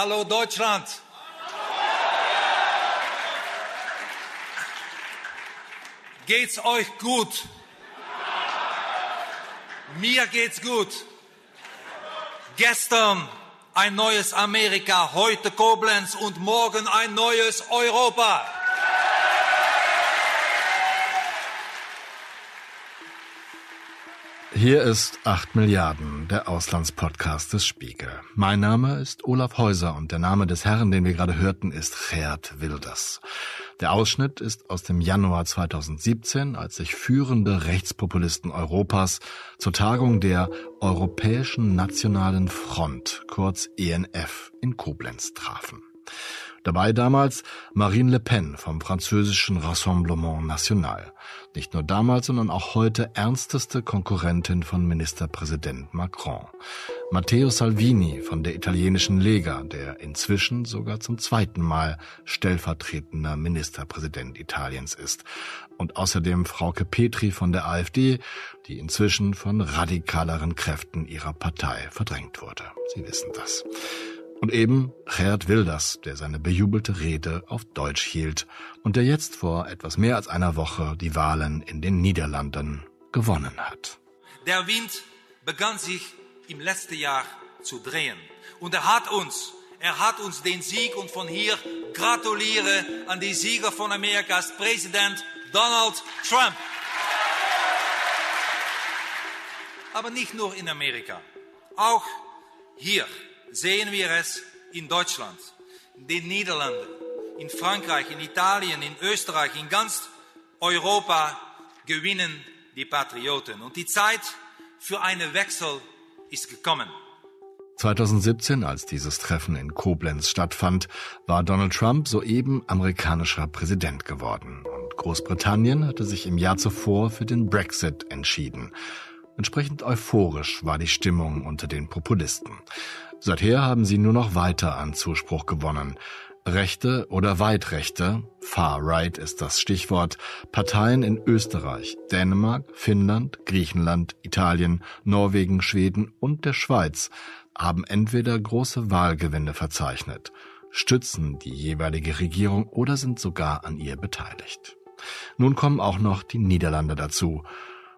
Hallo Deutschland. Geht's euch gut? Mir geht's gut. Gestern ein neues Amerika, heute Koblenz und morgen ein neues Europa. Hier ist 8 Milliarden, der Auslandspodcast des Spiegel. Mein Name ist Olaf Häuser und der Name des Herrn, den wir gerade hörten, ist Gerd Wilders. Der Ausschnitt ist aus dem Januar 2017, als sich führende Rechtspopulisten Europas zur Tagung der Europäischen Nationalen Front, kurz ENF, in Koblenz trafen. Dabei damals Marine Le Pen vom französischen Rassemblement National. Nicht nur damals, sondern auch heute ernsteste Konkurrentin von Ministerpräsident Macron. Matteo Salvini von der italienischen Lega, der inzwischen sogar zum zweiten Mal stellvertretender Ministerpräsident Italiens ist. Und außerdem Frauke Petri von der AfD, die inzwischen von radikaleren Kräften ihrer Partei verdrängt wurde. Sie wissen das. Und eben Gerd Wilders, der seine bejubelte Rede auf Deutsch hielt und der jetzt vor etwas mehr als einer Woche die Wahlen in den Niederlanden gewonnen hat. Der Wind begann sich im letzten Jahr zu drehen. Und er hat uns, er hat uns den Sieg und von hier gratuliere an die Sieger von Amerikas Präsident Donald Trump. Aber nicht nur in Amerika, auch hier sehen wir es in Deutschland, in den Niederlanden, in Frankreich, in Italien, in Österreich, in ganz Europa gewinnen die Patrioten. Und die Zeit für einen Wechsel ist gekommen. 2017, als dieses Treffen in Koblenz stattfand, war Donald Trump soeben amerikanischer Präsident geworden und Großbritannien hatte sich im Jahr zuvor für den Brexit entschieden. Entsprechend euphorisch war die Stimmung unter den Populisten. Seither haben sie nur noch weiter an Zuspruch gewonnen. Rechte oder Weitrechte, Far Right ist das Stichwort, Parteien in Österreich, Dänemark, Finnland, Griechenland, Italien, Norwegen, Schweden und der Schweiz haben entweder große Wahlgewinne verzeichnet, stützen die jeweilige Regierung oder sind sogar an ihr beteiligt. Nun kommen auch noch die Niederlande dazu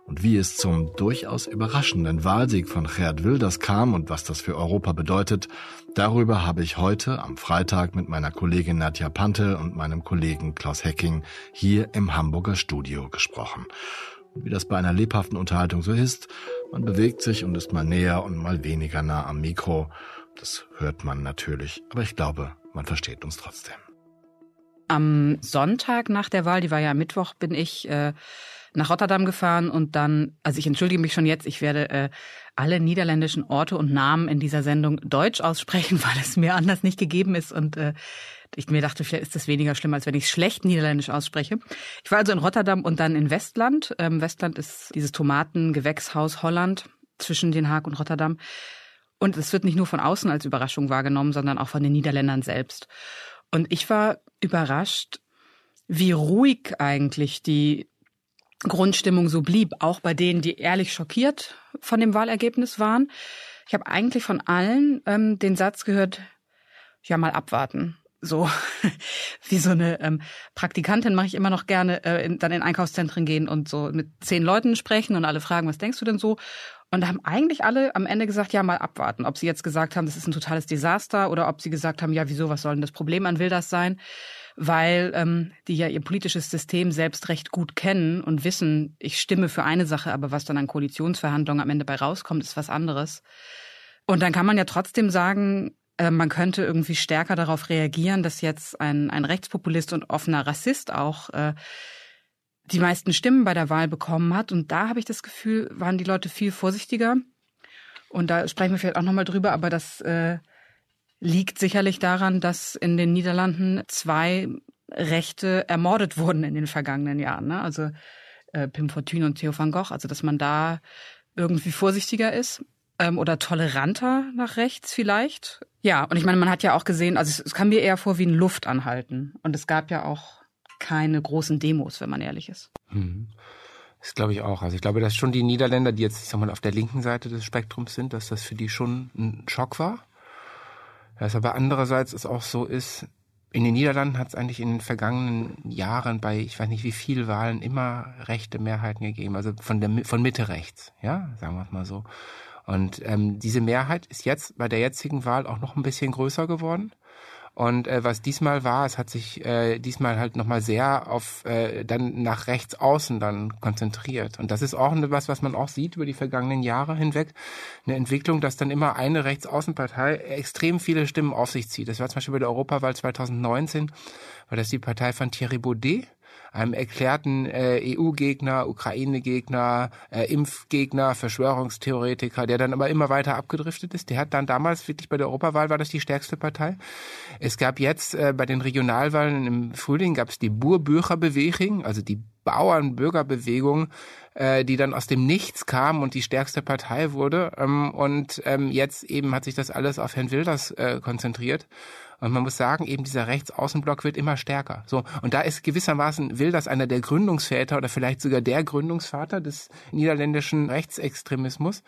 und wie es zum durchaus überraschenden Wahlsieg von Gerd Wilders kam und was das für Europa bedeutet, darüber habe ich heute am Freitag mit meiner Kollegin Nadja Pantel und meinem Kollegen Klaus Hecking hier im Hamburger Studio gesprochen. Und wie das bei einer lebhaften Unterhaltung so ist, man bewegt sich und ist mal näher und mal weniger nah am Mikro. Das hört man natürlich, aber ich glaube, man versteht uns trotzdem. Am Sonntag nach der Wahl, die war ja Mittwoch, bin ich äh, nach Rotterdam gefahren und dann, also ich entschuldige mich schon jetzt, ich werde äh, alle niederländischen Orte und Namen in dieser Sendung deutsch aussprechen, weil es mir anders nicht gegeben ist und äh, ich mir dachte, vielleicht ist das weniger schlimm, als wenn ich schlecht niederländisch ausspreche. Ich war also in Rotterdam und dann in Westland. Ähm, Westland ist dieses Tomatengewächshaus Holland zwischen Den Haag und Rotterdam. Und es wird nicht nur von außen als Überraschung wahrgenommen, sondern auch von den Niederländern selbst. Und ich war überrascht, wie ruhig eigentlich die Grundstimmung so blieb, auch bei denen, die ehrlich schockiert von dem Wahlergebnis waren. Ich habe eigentlich von allen ähm, den Satz gehört, ja mal abwarten. So wie so eine ähm, Praktikantin mache ich immer noch gerne, äh, in, dann in Einkaufszentren gehen und so mit zehn Leuten sprechen und alle fragen, was denkst du denn so? Und da haben eigentlich alle am Ende gesagt, ja, mal abwarten. Ob sie jetzt gesagt haben, das ist ein totales Desaster oder ob sie gesagt haben, ja, wieso, was soll denn das Problem an Wilders sein? Weil ähm, die ja ihr politisches System selbst recht gut kennen und wissen, ich stimme für eine Sache, aber was dann an Koalitionsverhandlungen am Ende bei rauskommt, ist was anderes. Und dann kann man ja trotzdem sagen, äh, man könnte irgendwie stärker darauf reagieren, dass jetzt ein, ein Rechtspopulist und offener Rassist auch äh, die meisten Stimmen bei der Wahl bekommen hat. Und da habe ich das Gefühl, waren die Leute viel vorsichtiger. Und da sprechen wir vielleicht auch nochmal drüber, aber das äh, liegt sicherlich daran, dass in den Niederlanden zwei Rechte ermordet wurden in den vergangenen Jahren. Ne? Also äh, Pim Fortuyn und Theo van Gogh. Also dass man da irgendwie vorsichtiger ist ähm, oder toleranter nach rechts vielleicht. Ja, und ich meine, man hat ja auch gesehen, also es, es kam mir eher vor wie ein Luftanhalten. Und es gab ja auch keine großen Demos, wenn man ehrlich ist. Mhm. Das glaube ich auch. Also ich glaube, dass schon die Niederländer, die jetzt, ich sag mal, auf der linken Seite des Spektrums sind, dass das für die schon ein Schock war. Was aber andererseits es auch so ist, in den Niederlanden hat es eigentlich in den vergangenen Jahren bei, ich weiß nicht wie viel Wahlen, immer rechte Mehrheiten gegeben, also von der von Mitte rechts, ja, sagen wir es mal so. Und ähm, diese Mehrheit ist jetzt bei der jetzigen Wahl auch noch ein bisschen größer geworden. Und äh, was diesmal war, es hat sich äh, diesmal halt nochmal sehr auf äh, dann nach rechts außen dann konzentriert. Und das ist auch was, was man auch sieht über die vergangenen Jahre hinweg. Eine Entwicklung, dass dann immer eine Rechtsaußenpartei extrem viele Stimmen auf sich zieht. Das war zum Beispiel bei der Europawahl 2019, war das die Partei von Thierry Baudet einem erklärten äh, EU-Gegner, Ukraine-Gegner, äh, Impfgegner, Verschwörungstheoretiker, der dann aber immer weiter abgedriftet ist. Der hat dann damals wirklich bei der Europawahl war das die stärkste Partei. Es gab jetzt äh, bei den Regionalwahlen im Frühling gab es die Burbücher-Bewegung, also die Bauernbürgerbewegung, äh, die dann aus dem Nichts kam und die stärkste Partei wurde. Ähm, und ähm, jetzt eben hat sich das alles auf Herrn Wilders äh, konzentriert. Und man muss sagen, eben dieser Rechtsaußenblock wird immer stärker. So. Und da ist gewissermaßen Wilders einer der Gründungsväter oder vielleicht sogar der Gründungsvater des niederländischen Rechtsextremismus.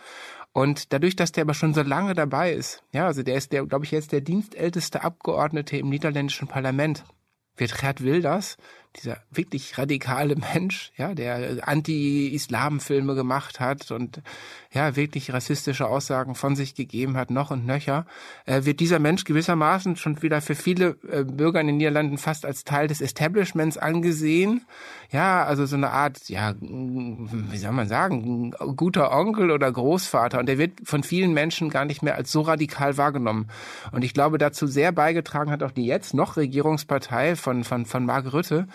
Und dadurch, dass der aber schon so lange dabei ist, ja, also der ist der, glaube ich, jetzt der dienstälteste Abgeordnete im niederländischen Parlament, wird Gerd Wilders dieser wirklich radikale Mensch, ja, der Anti-Islam-Filme gemacht hat und ja, wirklich rassistische Aussagen von sich gegeben hat, noch und nöcher, äh, wird dieser Mensch gewissermaßen schon wieder für viele äh, Bürger in den Niederlanden fast als Teil des Establishments angesehen. Ja, also so eine Art, ja, wie soll man sagen, guter Onkel oder Großvater. Und der wird von vielen Menschen gar nicht mehr als so radikal wahrgenommen. Und ich glaube, dazu sehr beigetragen hat auch die jetzt noch Regierungspartei von, von, von Mark Rütte,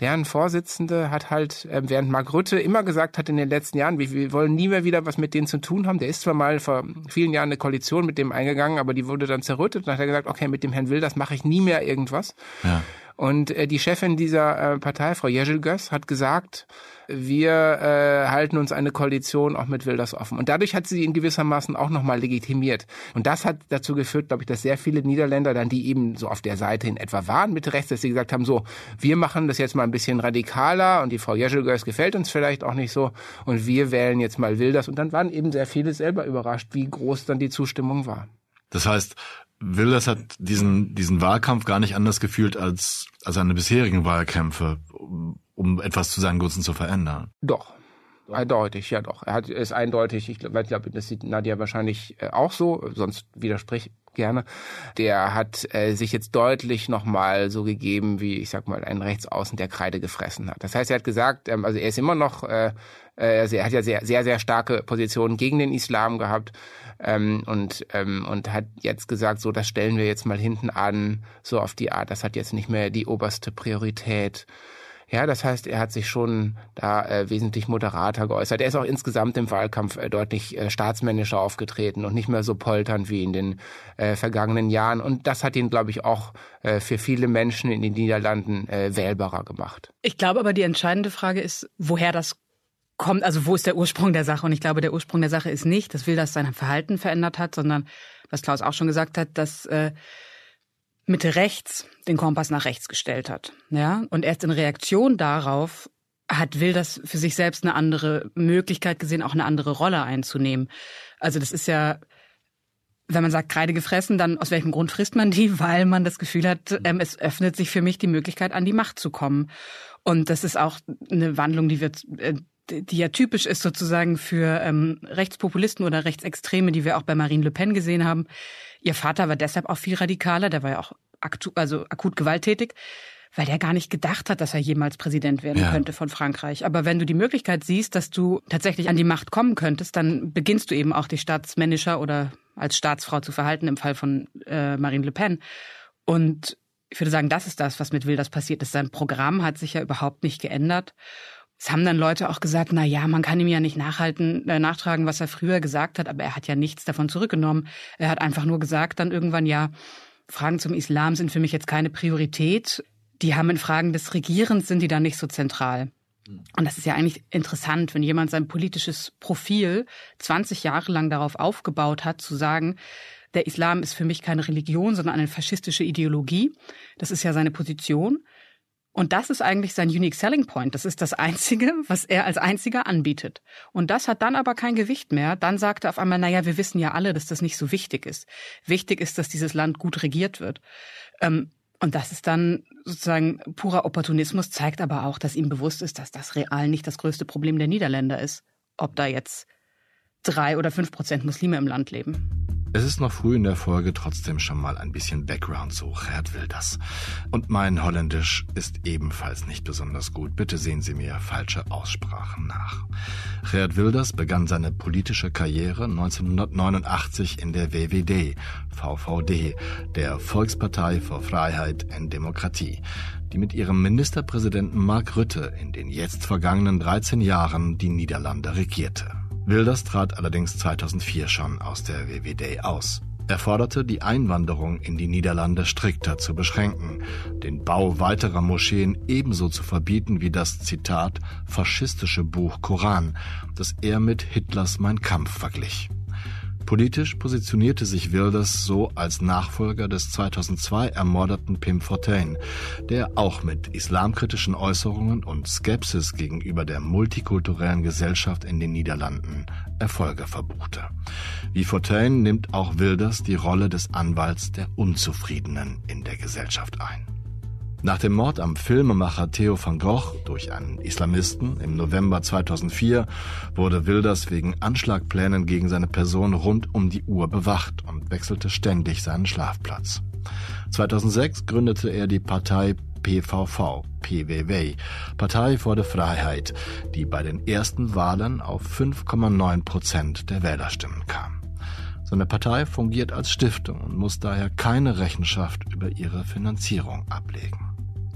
deren Vorsitzende hat halt, äh, während Mark Rütte immer gesagt hat in den letzten Jahren, wir, wir wollen nie mehr wieder was mit denen zu tun haben. Der ist zwar mal vor vielen Jahren eine Koalition mit dem eingegangen, aber die wurde dann zerrüttet. Und hat er gesagt, okay, mit dem Herrn Wilders mache ich nie mehr irgendwas. Ja. Und äh, die Chefin dieser äh, Partei, Frau Ježel hat gesagt, wir äh, halten uns eine Koalition auch mit Wilders offen. Und dadurch hat sie ihn gewissermaßen auch nochmal legitimiert. Und das hat dazu geführt, glaube ich, dass sehr viele Niederländer dann, die eben so auf der Seite in etwa waren, mit rechts, dass sie gesagt haben, so, wir machen das jetzt mal ein bisschen radikaler und die Frau Jeschelgers gefällt uns vielleicht auch nicht so und wir wählen jetzt mal Wilders. Und dann waren eben sehr viele selber überrascht, wie groß dann die Zustimmung war. Das heißt, Wilders hat diesen, diesen Wahlkampf gar nicht anders gefühlt als, als seine bisherigen Wahlkämpfe um etwas zu seinen Gunsten zu verändern. Doch. Eindeutig, ja doch. Er hat, ist eindeutig, ich glaube, das sieht Nadia wahrscheinlich äh, auch so, sonst widersprich gerne. Der hat äh, sich jetzt deutlich nochmal so gegeben, wie ich sag mal, ein Rechtsaußen, der Kreide gefressen hat. Das heißt, er hat gesagt, ähm, also er ist immer noch, äh, äh also er hat ja sehr, sehr, sehr starke Positionen gegen den Islam gehabt ähm, und, ähm, und hat jetzt gesagt, so, das stellen wir jetzt mal hinten an, so auf die Art, das hat jetzt nicht mehr die oberste Priorität. Ja, das heißt, er hat sich schon da äh, wesentlich moderater geäußert. Er ist auch insgesamt im Wahlkampf äh, deutlich äh, staatsmännischer aufgetreten und nicht mehr so polternd wie in den äh, vergangenen Jahren. Und das hat ihn, glaube ich, auch äh, für viele Menschen in den Niederlanden äh, wählbarer gemacht. Ich glaube aber, die entscheidende Frage ist, woher das kommt, also wo ist der Ursprung der Sache? Und ich glaube, der Ursprung der Sache ist nicht, dass Wilders sein Verhalten verändert hat, sondern, was Klaus auch schon gesagt hat, dass äh, Mitte rechts den Kompass nach rechts gestellt hat. Ja, und erst in Reaktion darauf hat Wilders für sich selbst eine andere Möglichkeit gesehen, auch eine andere Rolle einzunehmen. Also das ist ja, wenn man sagt Kreide gefressen, dann aus welchem Grund frisst man die? Weil man das Gefühl hat, ähm, es öffnet sich für mich die Möglichkeit, an die Macht zu kommen. Und das ist auch eine Wandlung, die wird, äh, die ja typisch ist sozusagen für ähm, Rechtspopulisten oder Rechtsextreme, die wir auch bei Marine Le Pen gesehen haben. Ihr Vater war deshalb auch viel radikaler, der war ja auch aktu also akut gewalttätig, weil der gar nicht gedacht hat, dass er jemals Präsident werden ja. könnte von Frankreich. Aber wenn du die Möglichkeit siehst, dass du tatsächlich an die Macht kommen könntest, dann beginnst du eben auch dich staatsmännischer oder als Staatsfrau zu verhalten, im Fall von äh, Marine Le Pen. Und ich würde sagen, das ist das, was mit Wilders passiert ist. Sein Programm hat sich ja überhaupt nicht geändert. Es haben dann Leute auch gesagt, na ja, man kann ihm ja nicht nachhalten, äh, nachtragen, was er früher gesagt hat, aber er hat ja nichts davon zurückgenommen. Er hat einfach nur gesagt dann irgendwann, ja, Fragen zum Islam sind für mich jetzt keine Priorität. Die haben in Fragen des Regierens sind die dann nicht so zentral. Und das ist ja eigentlich interessant, wenn jemand sein politisches Profil 20 Jahre lang darauf aufgebaut hat, zu sagen, der Islam ist für mich keine Religion, sondern eine faschistische Ideologie. Das ist ja seine Position. Und das ist eigentlich sein Unique Selling Point. Das ist das Einzige, was er als einziger anbietet. Und das hat dann aber kein Gewicht mehr. Dann sagt er auf einmal, naja, wir wissen ja alle, dass das nicht so wichtig ist. Wichtig ist, dass dieses Land gut regiert wird. Ähm, und das ist dann sozusagen purer Opportunismus, zeigt aber auch, dass ihm bewusst ist, dass das real nicht das größte Problem der Niederländer ist. Ob da jetzt drei oder fünf Prozent Muslime im Land leben. Es ist noch früh in der Folge, trotzdem schon mal ein bisschen Background zu Gerd Wilders. Und mein Holländisch ist ebenfalls nicht besonders gut. Bitte sehen Sie mir falsche Aussprachen nach. Gerd Wilders begann seine politische Karriere 1989 in der WWD, VVD, der Volkspartei für Freiheit und Demokratie, die mit ihrem Ministerpräsidenten Mark Rutte in den jetzt vergangenen 13 Jahren die Niederlande regierte. Wilders trat allerdings 2004 schon aus der WWD aus. Er forderte, die Einwanderung in die Niederlande strikter zu beschränken, den Bau weiterer Moscheen ebenso zu verbieten wie das Zitat faschistische Buch Koran, das er mit Hitlers Mein Kampf verglich. Politisch positionierte sich Wilders so als Nachfolger des 2002 ermordeten Pim Fortuyn, der auch mit islamkritischen Äußerungen und Skepsis gegenüber der multikulturellen Gesellschaft in den Niederlanden Erfolge verbuchte. Wie Fortuyn nimmt auch Wilders die Rolle des Anwalts der Unzufriedenen in der Gesellschaft ein. Nach dem Mord am Filmemacher Theo van Gogh durch einen Islamisten im November 2004 wurde Wilders wegen Anschlagplänen gegen seine Person rund um die Uhr bewacht und wechselte ständig seinen Schlafplatz. 2006 gründete er die Partei PVV, PWW, Partei vor der Freiheit, die bei den ersten Wahlen auf 5,9 Prozent der Wählerstimmen kam. Seine Partei fungiert als Stiftung und muss daher keine Rechenschaft über ihre Finanzierung ablegen.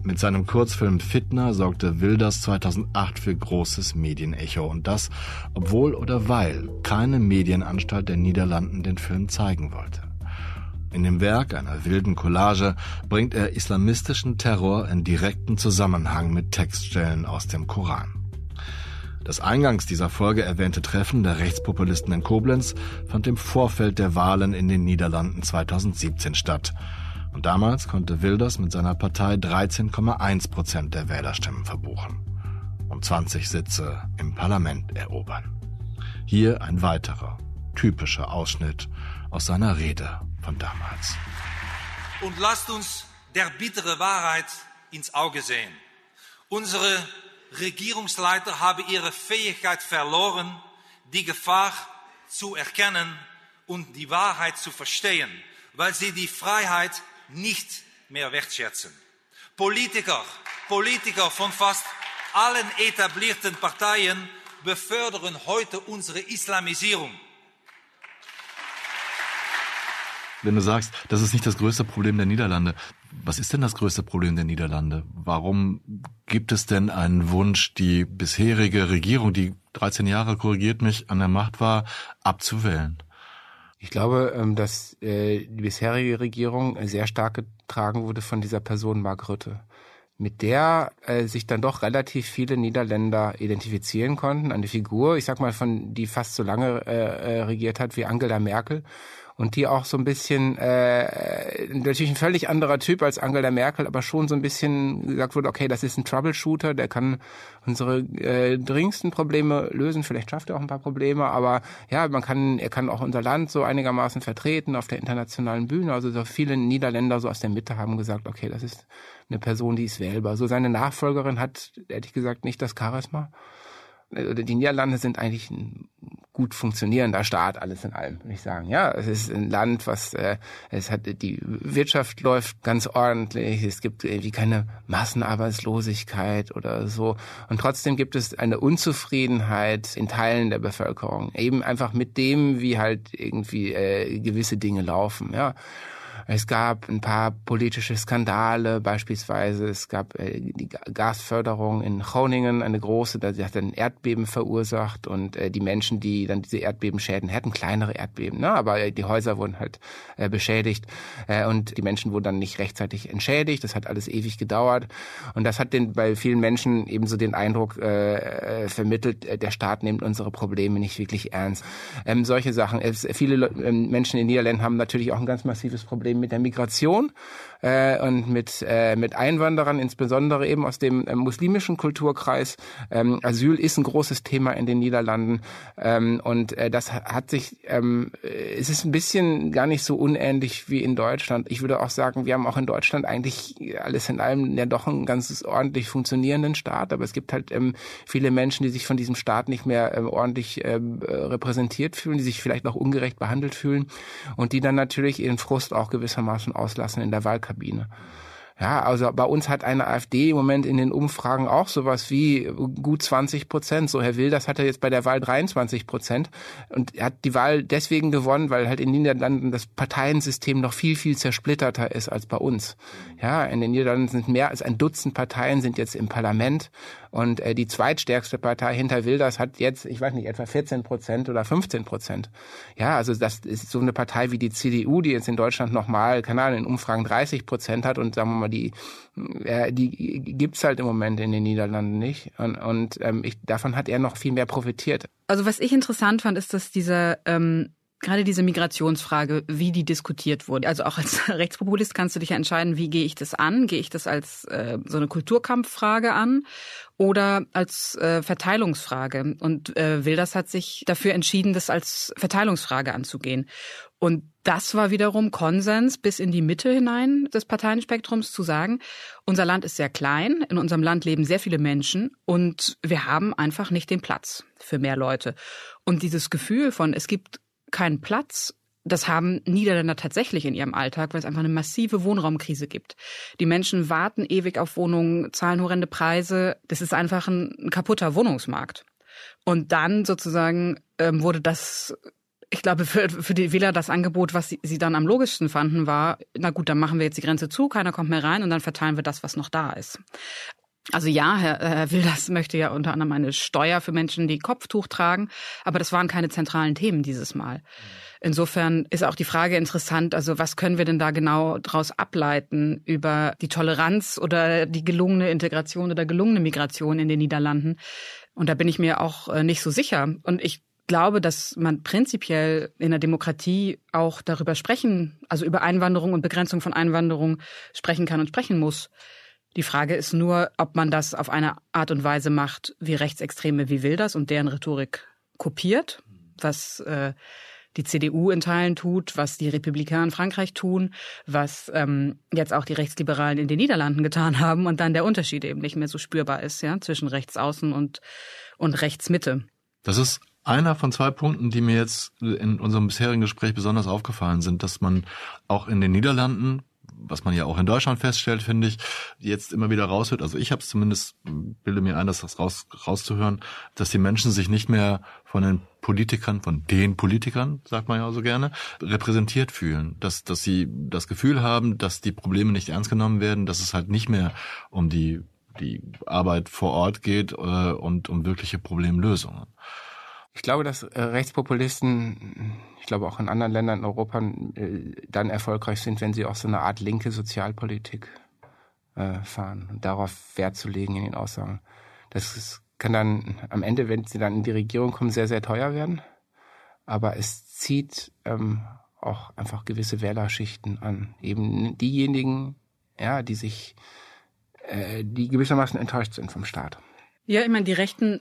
Mit seinem Kurzfilm Fitner sorgte Wilders 2008 für großes Medienecho und das, obwohl oder weil keine Medienanstalt der Niederlanden den Film zeigen wollte. In dem Werk, einer wilden Collage, bringt er islamistischen Terror in direkten Zusammenhang mit Textstellen aus dem Koran. Das eingangs dieser Folge erwähnte Treffen der Rechtspopulisten in Koblenz fand im Vorfeld der Wahlen in den Niederlanden 2017 statt und damals konnte Wilders mit seiner Partei 13,1 Prozent der Wählerstimmen verbuchen und 20 Sitze im Parlament erobern. Hier ein weiterer, typischer Ausschnitt aus seiner Rede von damals. Und lasst uns der bittere Wahrheit ins Auge sehen. Unsere Regierungsleiter haben ihre Fähigkeit verloren, die Gefahr zu erkennen und die Wahrheit zu verstehen, weil sie die Freiheit nicht mehr wertschätzen. Politiker, Politiker von fast allen etablierten Parteien befördern heute unsere Islamisierung. Wenn du sagst, das ist nicht das größte Problem der Niederlande, was ist denn das größte Problem der Niederlande? Warum gibt es denn einen Wunsch, die bisherige Regierung, die 13 Jahre korrigiert mich an der Macht war, abzuwählen? Ich glaube, ähm, dass äh, die bisherige Regierung sehr stark getragen wurde von dieser Person Mark Rutte, mit der äh, sich dann doch relativ viele Niederländer identifizieren konnten. Eine Figur, ich sag mal, von die fast so lange äh, regiert hat wie Angela Merkel und die auch so ein bisschen, äh, natürlich ein völlig anderer Typ als Angela Merkel, aber schon so ein bisschen gesagt wurde, okay, das ist ein Troubleshooter, der kann unsere äh, dringendsten Probleme lösen, vielleicht schafft er auch ein paar Probleme, aber ja, man kann, er kann auch unser Land so einigermaßen vertreten auf der internationalen Bühne. Also so viele Niederländer so aus der Mitte haben gesagt, okay, das ist eine Person, die ist wählbar. So seine Nachfolgerin hat, ehrlich gesagt, nicht das Charisma. Die Niederlande sind eigentlich ein gut funktionierender Staat, alles in allem, würde ich sagen. Ja, es ist ein Land, was äh, es hat die Wirtschaft läuft ganz ordentlich, es gibt irgendwie keine Massenarbeitslosigkeit oder so. Und trotzdem gibt es eine Unzufriedenheit in Teilen der Bevölkerung, eben einfach mit dem, wie halt irgendwie äh, gewisse Dinge laufen. Ja. Es gab ein paar politische Skandale, beispielsweise es gab äh, die Gasförderung in Groningen, eine große, die hat ein Erdbeben verursacht und äh, die Menschen, die dann diese Erdbebenschäden hätten, kleinere Erdbeben, ne? aber die Häuser wurden halt äh, beschädigt und die Menschen wurden dann nicht rechtzeitig entschädigt. Das hat alles ewig gedauert und das hat den, bei vielen Menschen ebenso den Eindruck äh, vermittelt, der Staat nimmt unsere Probleme nicht wirklich ernst. Ähm, solche Sachen. Es, viele ähm, Menschen in Niederlanden haben natürlich auch ein ganz massives Problem mit der Migration. äh, und mit, äh, mit Einwanderern, insbesondere eben aus dem äh, muslimischen Kulturkreis. Ähm, Asyl ist ein großes Thema in den Niederlanden ähm, und äh, das hat sich, ähm, es ist ein bisschen gar nicht so unähnlich wie in Deutschland. Ich würde auch sagen, wir haben auch in Deutschland eigentlich alles in allem ja doch einen ganz ordentlich funktionierenden Staat, aber es gibt halt ähm, viele Menschen, die sich von diesem Staat nicht mehr ähm, ordentlich ähm, repräsentiert fühlen, die sich vielleicht auch ungerecht behandelt fühlen und die dann natürlich ihren Frust auch gewissermaßen auslassen in der Wahlkabine. Ja, also bei uns hat eine AfD im Moment in den Umfragen auch sowas wie gut 20 Prozent. So Herr Wilders hatte jetzt bei der Wahl 23 Prozent und er hat die Wahl deswegen gewonnen, weil halt in den Niederlanden das Parteiensystem noch viel, viel zersplitterter ist als bei uns. Ja, in den Niederlanden sind mehr als ein Dutzend Parteien sind jetzt im Parlament und äh, die zweitstärkste Partei hinter Wilders hat jetzt, ich weiß nicht, etwa 14 Prozent oder 15 Prozent. Ja, also das ist so eine Partei wie die CDU, die jetzt in Deutschland nochmal, keine Ahnung, in Umfragen 30 Prozent hat und sagen wir mal, die, äh, die gibt's halt im Moment in den Niederlanden nicht. Und, und ähm, ich, davon hat er noch viel mehr profitiert. Also was ich interessant fand, ist, dass dieser ähm gerade diese Migrationsfrage, wie die diskutiert wurde. Also auch als Rechtspopulist kannst du dich ja entscheiden, wie gehe ich das an? Gehe ich das als äh, so eine Kulturkampffrage an oder als äh, Verteilungsfrage? Und äh, Wilders hat sich dafür entschieden, das als Verteilungsfrage anzugehen. Und das war wiederum Konsens bis in die Mitte hinein des Parteienspektrums zu sagen, unser Land ist sehr klein, in unserem Land leben sehr viele Menschen und wir haben einfach nicht den Platz für mehr Leute. Und dieses Gefühl von, es gibt keinen Platz. Das haben Niederländer tatsächlich in ihrem Alltag, weil es einfach eine massive Wohnraumkrise gibt. Die Menschen warten ewig auf Wohnungen, zahlen horrende Preise. Das ist einfach ein, kaputter Wohnungsmarkt. Und dann sozusagen ähm, wurde das ich glaube, für, für die Wähler das Angebot, was sie, sie dann am logischsten fanden, war, na gut, dann machen wir jetzt die Grenze zu, keiner kommt mehr rein und dann verteilen wir das, was noch da ist. Also ja, Herr, Herr Wilders möchte ja unter anderem eine Steuer für Menschen, die Kopftuch tragen, aber das waren keine zentralen Themen dieses Mal. Insofern ist auch die Frage interessant, also was können wir denn da genau daraus ableiten über die Toleranz oder die gelungene Integration oder gelungene Migration in den Niederlanden? Und da bin ich mir auch äh, nicht so sicher. Und ich glaube, dass man prinzipiell in der Demokratie auch darüber sprechen, also über Einwanderung und Begrenzung von Einwanderung sprechen kann und sprechen muss. Die Frage ist nur, ob man das auf eine Art und Weise macht, wie Rechtsextreme wie Wilders und deren Rhetorik kopiert, was äh, die CDU in Teilen tut, was die Republikaner in Frankreich tun, was ähm, jetzt auch die Rechtsliberalen in den Niederlanden getan haben und dann der Unterschied eben nicht mehr so spürbar ist, ja, zwischen Rechtsaußen und, und Rechtsmitte. Das ist einer von zwei Punkten, die mir jetzt in unserem bisherigen Gespräch besonders aufgefallen sind, dass man auch in den Niederlanden was man ja auch in Deutschland feststellt, finde ich, jetzt immer wieder raushört. Also ich habe es zumindest, bilde mir ein, das raus, rauszuhören, dass die Menschen sich nicht mehr von den Politikern, von den Politikern, sagt man ja so gerne, repräsentiert fühlen. Dass, dass sie das Gefühl haben, dass die Probleme nicht ernst genommen werden, dass es halt nicht mehr um die, die Arbeit vor Ort geht äh, und um wirkliche Problemlösungen. Ich glaube, dass äh, Rechtspopulisten, ich glaube auch in anderen Ländern in Europa, äh, dann erfolgreich sind, wenn sie auch so eine Art linke Sozialpolitik äh, fahren und darauf Wert zu legen in den Aussagen. Das ist, kann dann am Ende, wenn sie dann in die Regierung kommen, sehr, sehr teuer werden. Aber es zieht ähm, auch einfach gewisse Wählerschichten an. Eben diejenigen, ja, die sich, äh, die gewissermaßen enttäuscht sind vom Staat. Ja, ich meine, die Rechten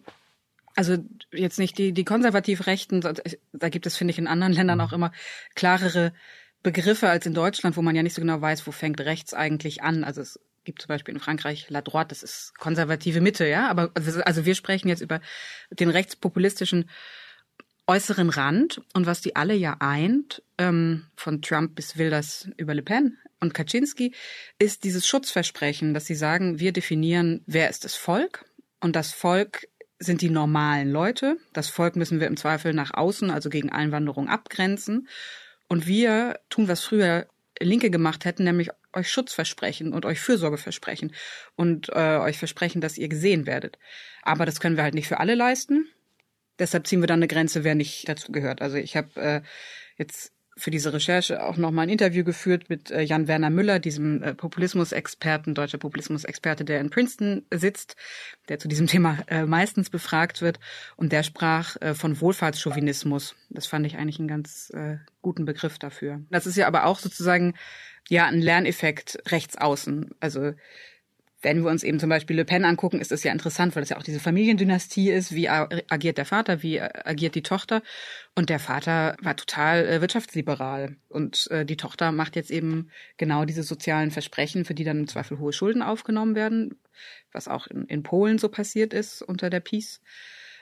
also jetzt nicht die, die konservativ Rechten, da gibt es, finde ich, in anderen Ländern auch immer klarere Begriffe als in Deutschland, wo man ja nicht so genau weiß, wo fängt rechts eigentlich an. Also es gibt zum Beispiel in Frankreich La Droite, das ist konservative Mitte, ja. Aber also, also wir sprechen jetzt über den rechtspopulistischen äußeren Rand und was die alle ja eint, ähm, von Trump bis Wilders über Le Pen und Kaczynski, ist dieses Schutzversprechen, dass sie sagen, wir definieren, wer ist das Volk und das Volk sind die normalen Leute. Das Volk müssen wir im Zweifel nach außen, also gegen Einwanderung, abgrenzen. Und wir tun, was früher Linke gemacht hätten, nämlich euch Schutz versprechen und euch Fürsorge versprechen und äh, euch versprechen, dass ihr gesehen werdet. Aber das können wir halt nicht für alle leisten. Deshalb ziehen wir dann eine Grenze, wer nicht dazu gehört. Also ich habe äh, jetzt für diese Recherche auch nochmal ein Interview geführt mit äh, Jan Werner Müller, diesem äh, Populismusexperten, deutscher Populismusexperte, der in Princeton sitzt, der zu diesem Thema äh, meistens befragt wird. Und der sprach von Wohlfahrtschauvinismus. Das fand ich eigentlich einen ganz guten Begriff dafür. Das ist ja aber auch sozusagen ja ein Lerneffekt rechts außen. Also wenn wir uns eben zum Beispiel Le Pen angucken, ist das ja interessant, weil das ja auch diese Familiendynastie ist. Wie agiert der Vater, wie agiert die Tochter? Und der Vater war total äh, wirtschaftsliberal. Und äh, die Tochter macht jetzt eben genau diese sozialen Versprechen, für die dann im Zweifel hohe Schulden aufgenommen werden, was auch in, in Polen so passiert ist unter der Peace.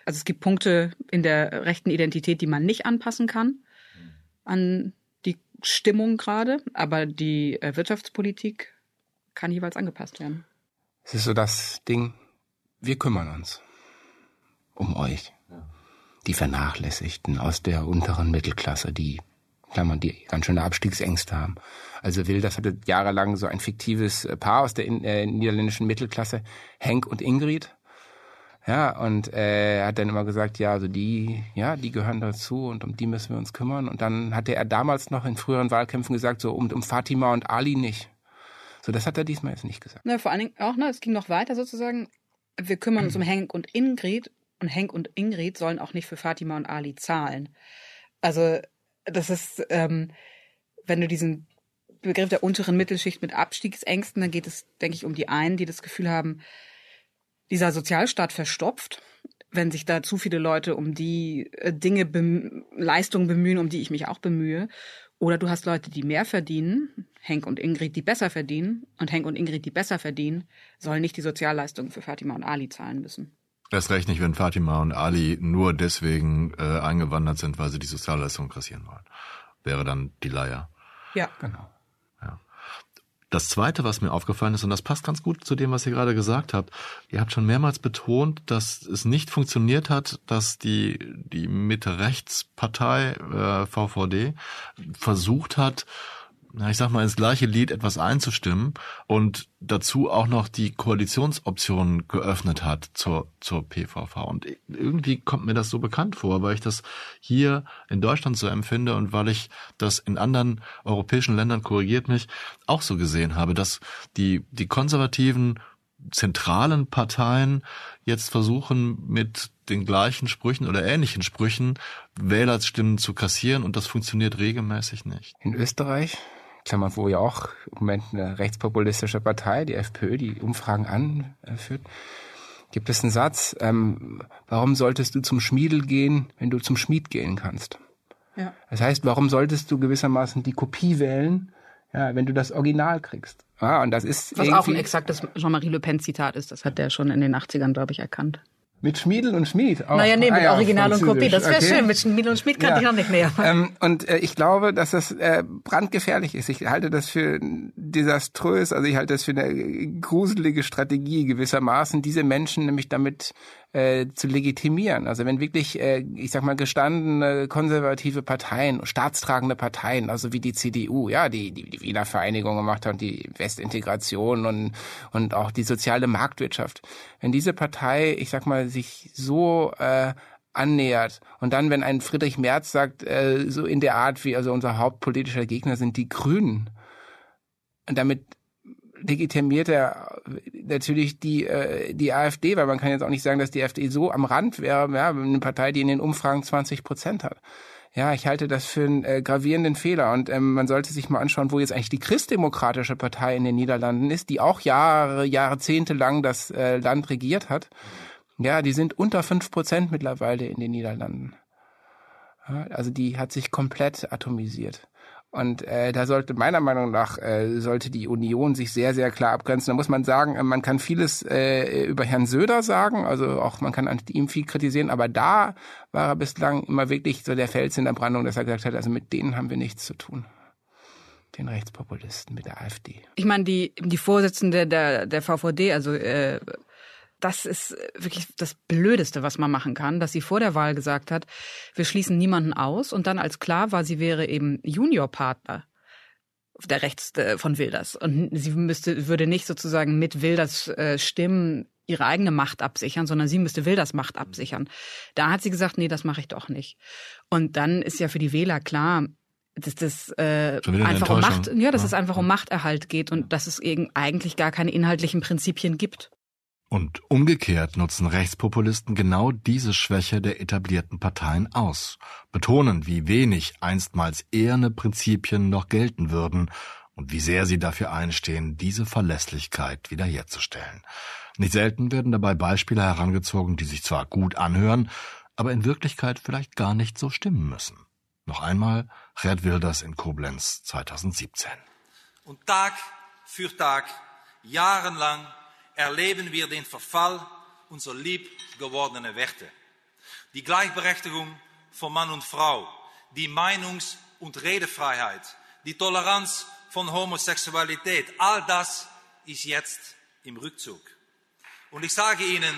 Also es gibt Punkte in der rechten Identität, die man nicht anpassen kann an die Stimmung gerade, aber die äh, Wirtschaftspolitik kann jeweils angepasst werden. Es ist so das Ding, wir kümmern uns um euch. Die Vernachlässigten aus der unteren Mittelklasse, die Klammern, die ganz schöne Abstiegsängste haben. Also Wilders hatte jahrelang so ein fiktives Paar aus der äh, niederländischen Mittelklasse, Henk und Ingrid. Ja, und äh, er hat dann immer gesagt, ja, also die, ja, die gehören dazu und um die müssen wir uns kümmern. Und dann hatte er damals noch in früheren Wahlkämpfen gesagt, so um, um Fatima und Ali nicht. So, das hat er diesmal jetzt nicht gesagt. Na, vor allen Dingen auch, ne, es ging noch weiter sozusagen. Wir kümmern uns um Henk und Ingrid und Henk und Ingrid sollen auch nicht für Fatima und Ali zahlen. Also, das ist, ähm, wenn du diesen Begriff der unteren Mittelschicht mit Abstiegsängsten, dann geht es, denke ich, um die einen, die das Gefühl haben, dieser Sozialstaat verstopft, wenn sich da zu viele Leute um die äh, Dinge, Leistungen bemühen, um die ich mich auch bemühe. Oder du hast Leute, die mehr verdienen, Henk und Ingrid, die besser verdienen, und Henk und Ingrid, die besser verdienen, sollen nicht die Sozialleistungen für Fatima und Ali zahlen müssen. Erst recht nicht, wenn Fatima und Ali nur deswegen äh, eingewandert sind, weil sie die Sozialleistungen kassieren wollen. Wäre dann die Leier. Ja, genau. Das Zweite, was mir aufgefallen ist, und das passt ganz gut zu dem, was ihr gerade gesagt habt, ihr habt schon mehrmals betont, dass es nicht funktioniert hat, dass die, die Mitte-Rechts-Partei äh, VVD versucht hat, na, ich sag mal, ins gleiche Lied etwas einzustimmen und dazu auch noch die Koalitionsoptionen geöffnet hat zur, zur PVV. Und irgendwie kommt mir das so bekannt vor, weil ich das hier in Deutschland so empfinde und weil ich das in anderen europäischen Ländern korrigiert mich auch so gesehen habe, dass die, die konservativen zentralen Parteien jetzt versuchen mit den gleichen Sprüchen oder ähnlichen Sprüchen Wählerstimmen zu kassieren und das funktioniert regelmäßig nicht. In Österreich Klammern, wo ja auch im Moment eine rechtspopulistische Partei, die FPÖ, die Umfragen anführt, gibt es einen Satz, ähm, warum solltest du zum Schmiedel gehen, wenn du zum Schmied gehen kannst? Ja. Das heißt, warum solltest du gewissermaßen die Kopie wählen, ja, wenn du das Original kriegst? Ja, und das ist Was auch ein exaktes Jean-Marie Le Pen Zitat ist, das hat der schon in den 80ern, glaube ich, erkannt. Mit Schmiedel und Schmied. Auch. Naja, nee, mit ah, ja, Original und Kopie. Das wäre okay. schön. Mit Schmiedel und Schmied kannte ja. ich noch nicht mehr. Ähm, und äh, ich glaube, dass das äh, brandgefährlich ist. Ich halte das für desaströs. Also ich halte das für eine gruselige Strategie gewissermaßen, diese Menschen nämlich damit äh, zu legitimieren. Also wenn wirklich, äh, ich sag mal, gestandene konservative Parteien, staatstragende Parteien, also wie die CDU, ja, die die, die Wiener Vereinigung gemacht hat, die Westintegration und und auch die soziale Marktwirtschaft, wenn diese Partei, ich sag mal, sich so äh, annähert. Und dann, wenn ein Friedrich Merz sagt, äh, so in der Art wie also unser hauptpolitischer Gegner sind die Grünen. Und damit legitimiert er natürlich die, äh, die AfD, weil man kann jetzt auch nicht sagen, dass die AfD so am Rand wäre, ja, eine Partei, die in den Umfragen 20 Prozent hat. Ja, ich halte das für einen äh, gravierenden Fehler und ähm, man sollte sich mal anschauen, wo jetzt eigentlich die christdemokratische Partei in den Niederlanden ist, die auch Jahre, Jahrzehnte lang das äh, Land regiert hat. Ja, die sind unter fünf Prozent mittlerweile in den Niederlanden. Ja, also die hat sich komplett atomisiert. Und äh, da sollte meiner Meinung nach äh, sollte die Union sich sehr sehr klar abgrenzen. Da muss man sagen, äh, man kann vieles äh, über Herrn Söder sagen, also auch man kann an ihm viel kritisieren, aber da war er bislang immer wirklich so der Fels in der Brandung, dass er gesagt hat, also mit denen haben wir nichts zu tun den Rechtspopulisten mit der AfD. Ich meine, die, die Vorsitzende der, der VVD, also äh, das ist wirklich das Blödeste, was man machen kann, dass sie vor der Wahl gesagt hat, wir schließen niemanden aus und dann als klar war, sie wäre eben Juniorpartner der Rechts äh, von Wilders und sie müsste würde nicht sozusagen mit Wilders äh, Stimmen ihre eigene Macht absichern, sondern sie müsste Wilders Macht absichern. Da hat sie gesagt, nee, das mache ich doch nicht. Und dann ist ja für die Wähler klar, dass das äh, einfach um Macht, ja, dass ja. es einfach um Machterhalt geht und dass es eben eigentlich gar keine inhaltlichen Prinzipien gibt. Und umgekehrt nutzen Rechtspopulisten genau diese Schwäche der etablierten Parteien aus, betonen, wie wenig einstmals eherne Prinzipien noch gelten würden und wie sehr sie dafür einstehen, diese Verlässlichkeit wiederherzustellen. Nicht selten werden dabei Beispiele herangezogen, die sich zwar gut anhören, aber in Wirklichkeit vielleicht gar nicht so stimmen müssen. Noch einmal Gerd Wilders in Koblenz 2017. Und Tag für Tag, jahrelang, erleben wir den Verfall unserer lieb gewordenen Werte. Die Gleichberechtigung von Mann und Frau, die Meinungs- und Redefreiheit, die Toleranz von Homosexualität, all das ist jetzt im Rückzug. Und ich sage Ihnen,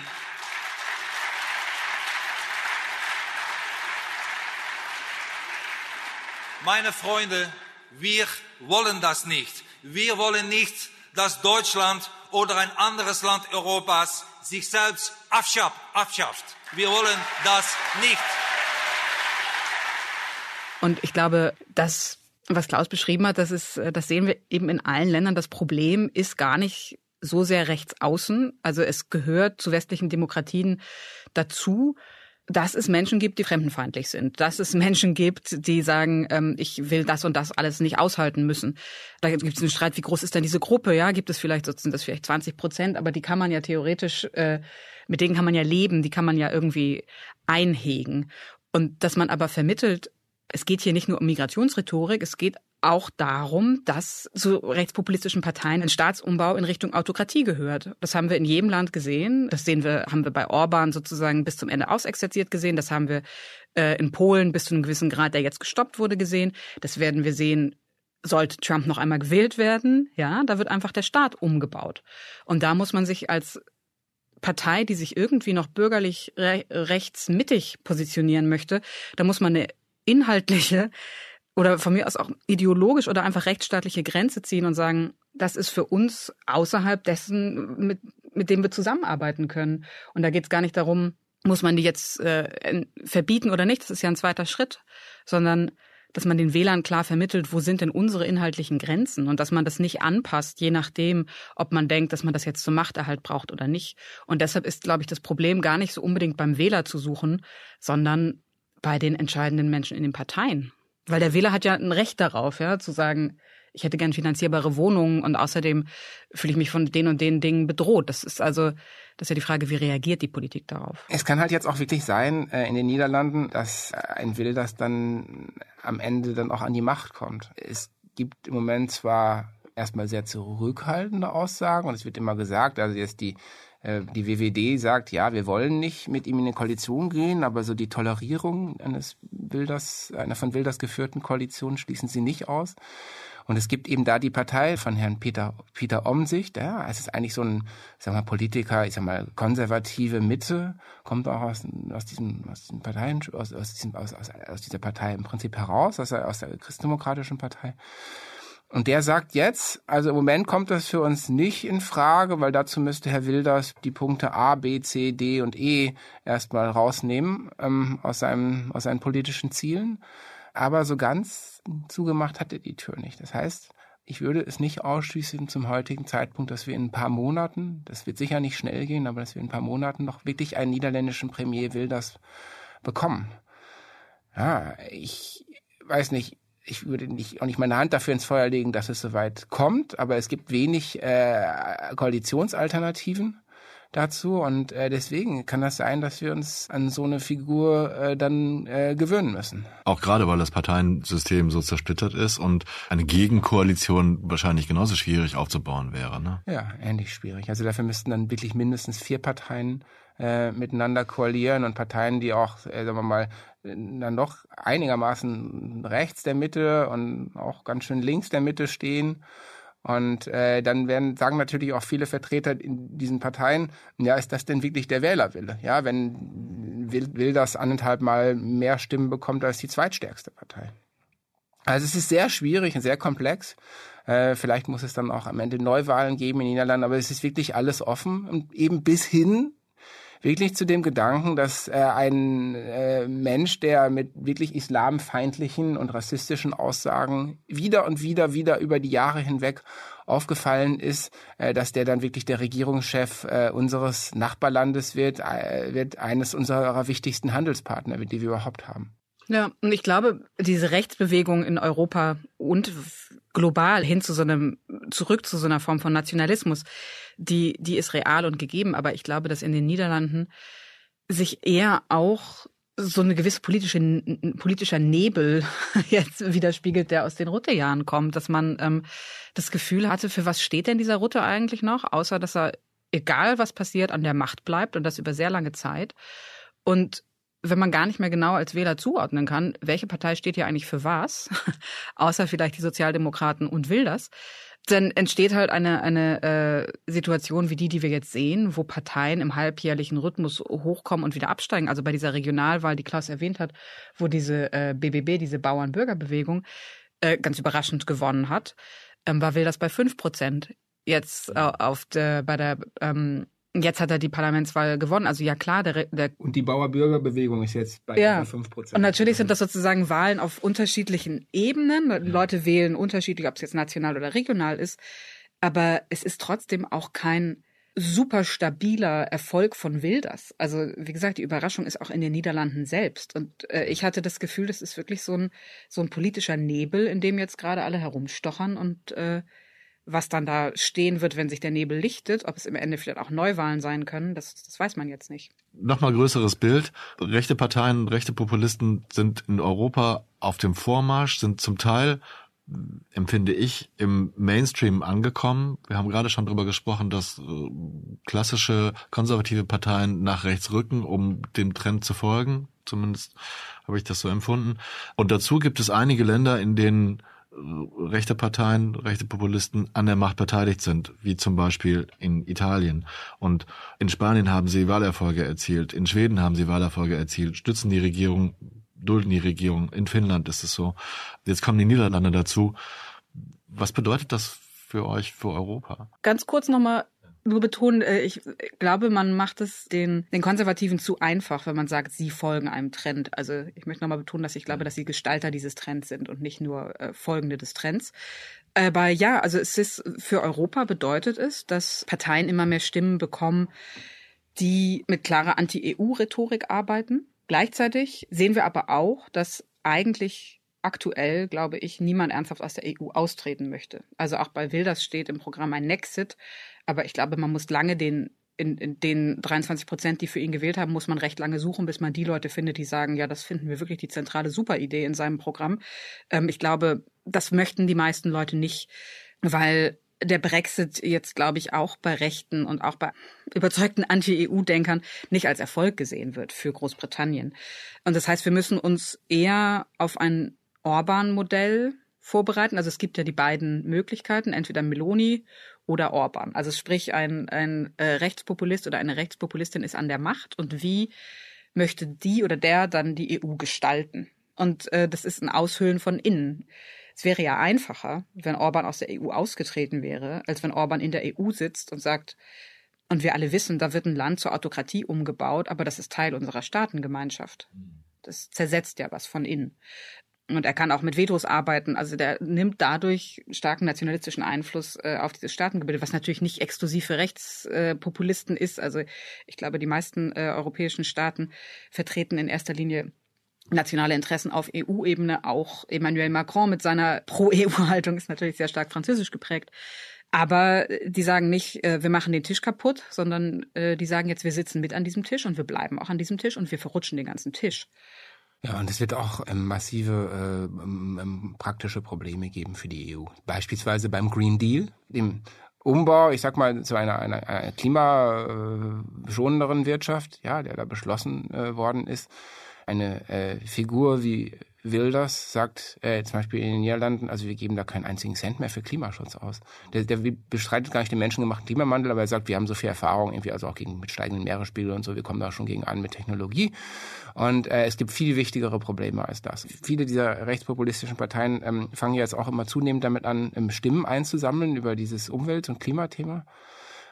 meine Freunde, wir wollen das nicht. Wir wollen nicht, dass Deutschland oder ein anderes Land Europas sich selbst abschafft. Wir wollen das nicht. Und ich glaube, das, was Klaus beschrieben hat, das ist, das sehen wir eben in allen Ländern. Das Problem ist gar nicht so sehr rechts außen. Also es gehört zu westlichen Demokratien dazu, dass es Menschen gibt, die fremdenfeindlich sind, dass es Menschen gibt, die sagen, ähm, ich will das und das alles nicht aushalten müssen. Da gibt es einen Streit, wie groß ist denn diese Gruppe? Ja, gibt es vielleicht, sind das vielleicht 20 Prozent, aber die kann man ja theoretisch, äh, mit denen kann man ja leben, die kann man ja irgendwie einhegen. Und dass man aber vermittelt, es geht hier nicht nur um Migrationsrhetorik, es geht auch darum, dass zu rechtspopulistischen Parteien ein Staatsumbau in Richtung Autokratie gehört. Das haben wir in jedem Land gesehen. Das sehen wir, haben wir bei Orban sozusagen bis zum Ende ausexerziert gesehen. Das haben wir äh, in Polen bis zu einem gewissen Grad, der jetzt gestoppt wurde, gesehen. Das werden wir sehen, sollte Trump noch einmal gewählt werden. Ja, da wird einfach der Staat umgebaut. Und da muss man sich als Partei, die sich irgendwie noch bürgerlich re rechtsmittig positionieren möchte, da muss man eine inhaltliche oder von mir aus auch ideologisch oder einfach rechtsstaatliche Grenze ziehen und sagen, das ist für uns außerhalb dessen, mit, mit dem wir zusammenarbeiten können. Und da geht es gar nicht darum, muss man die jetzt äh, verbieten oder nicht, das ist ja ein zweiter Schritt, sondern dass man den Wählern klar vermittelt, wo sind denn unsere inhaltlichen Grenzen und dass man das nicht anpasst, je nachdem, ob man denkt, dass man das jetzt zum Machterhalt braucht oder nicht. Und deshalb ist, glaube ich, das Problem gar nicht so unbedingt beim Wähler zu suchen, sondern bei den entscheidenden Menschen in den Parteien. Weil der Wähler hat ja ein Recht darauf, ja, zu sagen, ich hätte gern finanzierbare Wohnungen und außerdem fühle ich mich von den und den Dingen bedroht. Das ist also, das ist ja die Frage, wie reagiert die Politik darauf? Es kann halt jetzt auch wirklich sein, äh, in den Niederlanden, dass ein Wilders dann am Ende dann auch an die Macht kommt. Es gibt im Moment zwar erstmal sehr zurückhaltende Aussagen und es wird immer gesagt, also jetzt die die WWD sagt, ja, wir wollen nicht mit ihm in eine Koalition gehen, aber so die Tolerierung eines Wilders, einer von Wilders geführten Koalition schließen sie nicht aus. Und es gibt eben da die Partei von Herrn Peter, Peter Omsicht. Ja, es ist eigentlich so ein, sag mal, Politiker, ich sag mal, konservative Mitte, kommt auch aus, aus diesem, aus diesen Parteien, aus, aus, diesem, aus, aus, aus dieser Partei im Prinzip heraus, aus der, aus der christdemokratischen Partei. Und der sagt jetzt, also im Moment kommt das für uns nicht in Frage, weil dazu müsste Herr Wilders die Punkte A, B, C, D und E erstmal rausnehmen ähm, aus, seinem, aus seinen politischen Zielen. Aber so ganz zugemacht hat er die Tür nicht. Das heißt, ich würde es nicht ausschließen zum heutigen Zeitpunkt, dass wir in ein paar Monaten, das wird sicher nicht schnell gehen, aber dass wir in ein paar Monaten noch wirklich einen niederländischen Premier Wilders bekommen. Ja, ich weiß nicht, ich würde nicht, auch nicht meine Hand dafür ins Feuer legen, dass es soweit kommt, aber es gibt wenig äh, Koalitionsalternativen dazu und äh, deswegen kann das sein, dass wir uns an so eine Figur äh, dann äh, gewöhnen müssen. Auch gerade, weil das Parteiensystem so zersplittert ist und eine Gegenkoalition wahrscheinlich genauso schwierig aufzubauen wäre. Ne? Ja, ähnlich schwierig. Also dafür müssten dann wirklich mindestens vier Parteien äh, miteinander koalieren und Parteien, die auch, äh, sagen wir mal, dann doch einigermaßen rechts der Mitte und auch ganz schön links der Mitte stehen. Und äh, dann werden sagen natürlich auch viele Vertreter in diesen Parteien, ja, ist das denn wirklich der Wählerwille? Ja, wenn will, will das anderthalb Mal mehr Stimmen bekommt als die zweitstärkste Partei. Also es ist sehr schwierig und sehr komplex. Äh, vielleicht muss es dann auch am Ende Neuwahlen geben in den Niederlanden, aber es ist wirklich alles offen und eben bis hin wirklich zu dem Gedanken, dass äh, ein äh, Mensch, der mit wirklich islamfeindlichen und rassistischen Aussagen wieder und wieder, wieder über die Jahre hinweg aufgefallen ist, äh, dass der dann wirklich der Regierungschef äh, unseres Nachbarlandes wird, äh, wird eines unserer wichtigsten Handelspartner, die wir überhaupt haben. Ja, und ich glaube, diese Rechtsbewegung in Europa und global hin zu so einem, zurück zu so einer Form von Nationalismus, die, die ist real und gegeben. Aber ich glaube, dass in den Niederlanden sich eher auch so eine gewisse politische, politischer Nebel jetzt widerspiegelt, der aus den Rutte-Jahren kommt, dass man ähm, das Gefühl hatte, für was steht denn dieser Rutte eigentlich noch, außer dass er, egal was passiert, an der Macht bleibt und das über sehr lange Zeit. Und wenn man gar nicht mehr genau als Wähler zuordnen kann, welche Partei steht hier eigentlich für was, außer vielleicht die Sozialdemokraten und will das, dann entsteht halt eine, eine äh, Situation wie die, die wir jetzt sehen, wo Parteien im halbjährlichen Rhythmus hochkommen und wieder absteigen. Also bei dieser Regionalwahl, die Klaus erwähnt hat, wo diese äh, BBB, diese Bauern-Bürger-Bewegung, äh, ganz überraschend gewonnen hat, ähm, war Wilders bei fünf Prozent. Jetzt äh, auf der, bei der ähm, Jetzt hat er die Parlamentswahl gewonnen. Also ja klar, der, der und die Bauerbürgerbewegung ist jetzt bei ja. 5 Prozent. Und natürlich sind das sozusagen Wahlen auf unterschiedlichen Ebenen. Ja. Leute wählen unterschiedlich, ob es jetzt national oder regional ist. Aber es ist trotzdem auch kein super stabiler Erfolg von Wilders. Also wie gesagt, die Überraschung ist auch in den Niederlanden selbst. Und äh, ich hatte das Gefühl, das ist wirklich so ein so ein politischer Nebel, in dem jetzt gerade alle herumstochern und äh, was dann da stehen wird, wenn sich der Nebel lichtet, ob es im Ende vielleicht auch Neuwahlen sein können, das, das weiß man jetzt nicht. Nochmal größeres Bild. Rechte Parteien, rechte Populisten sind in Europa auf dem Vormarsch, sind zum Teil empfinde ich, im Mainstream angekommen. Wir haben gerade schon darüber gesprochen, dass äh, klassische konservative Parteien nach rechts rücken, um dem Trend zu folgen. Zumindest habe ich das so empfunden. Und dazu gibt es einige Länder, in denen rechte Parteien, rechte Populisten an der Macht beteiligt sind, wie zum Beispiel in Italien. Und in Spanien haben sie Wahlerfolge erzielt, in Schweden haben sie Wahlerfolge erzielt, stützen die Regierung, dulden die Regierung, in Finnland ist es so. Jetzt kommen die Niederlande dazu. Was bedeutet das für euch, für Europa? Ganz kurz nochmal nur betonen, äh, ich glaube, man macht es den, den Konservativen zu einfach, wenn man sagt, sie folgen einem Trend. Also ich möchte nochmal betonen, dass ich glaube, dass sie Gestalter dieses Trends sind und nicht nur äh, Folgende des Trends. Aber ja, also es ist für Europa bedeutet es, dass Parteien immer mehr Stimmen bekommen, die mit klarer Anti-EU-Rhetorik arbeiten. Gleichzeitig sehen wir aber auch, dass eigentlich aktuell, glaube ich, niemand ernsthaft aus der EU austreten möchte. Also auch bei Wilders steht im Programm ein Nexit. Aber ich glaube, man muss lange den in, in den 23 Prozent, die für ihn gewählt haben, muss man recht lange suchen, bis man die Leute findet, die sagen, ja, das finden wir wirklich die zentrale Superidee in seinem Programm. Ähm, ich glaube, das möchten die meisten Leute nicht, weil der Brexit jetzt, glaube ich, auch bei Rechten und auch bei überzeugten Anti-EU-Denkern nicht als Erfolg gesehen wird für Großbritannien. Und das heißt, wir müssen uns eher auf ein Orban-Modell vorbereiten. Also es gibt ja die beiden Möglichkeiten, entweder Meloni oder Orban. Also sprich, ein, ein äh, Rechtspopulist oder eine Rechtspopulistin ist an der Macht und wie möchte die oder der dann die EU gestalten? Und äh, das ist ein Aushöhlen von innen. Es wäre ja einfacher, wenn Orban aus der EU ausgetreten wäre, als wenn Orban in der EU sitzt und sagt, und wir alle wissen, da wird ein Land zur Autokratie umgebaut, aber das ist Teil unserer Staatengemeinschaft. Das zersetzt ja was von innen. Und er kann auch mit Vetos arbeiten. Also der nimmt dadurch starken nationalistischen Einfluss äh, auf dieses Staatengebilde, was natürlich nicht exklusiv für Rechtspopulisten äh, ist. Also ich glaube, die meisten äh, europäischen Staaten vertreten in erster Linie nationale Interessen auf EU-Ebene. Auch Emmanuel Macron mit seiner Pro-EU-Haltung ist natürlich sehr stark französisch geprägt. Aber die sagen nicht, äh, wir machen den Tisch kaputt, sondern äh, die sagen jetzt, wir sitzen mit an diesem Tisch und wir bleiben auch an diesem Tisch und wir verrutschen den ganzen Tisch. Ja, und es wird auch ähm, massive äh, ähm, praktische Probleme geben für die EU. Beispielsweise beim Green Deal, dem Umbau, ich sag mal, zu einer, einer, einer klimaschonenderen Wirtschaft, ja, der da beschlossen äh, worden ist. Eine äh, Figur wie Wilders sagt äh, zum Beispiel in den Niederlanden, also wir geben da keinen einzigen Cent mehr für Klimaschutz aus. Der, der bestreitet gar nicht den menschengemachten Klimawandel, aber er sagt, wir haben so viel Erfahrung, irgendwie also auch gegen mit steigenden Meeresspiegel und so, wir kommen da schon gegen an mit Technologie. Und äh, es gibt viel wichtigere Probleme als das. Viele dieser rechtspopulistischen Parteien ähm, fangen jetzt auch immer zunehmend damit an, ähm, Stimmen einzusammeln über dieses Umwelt- und Klimathema.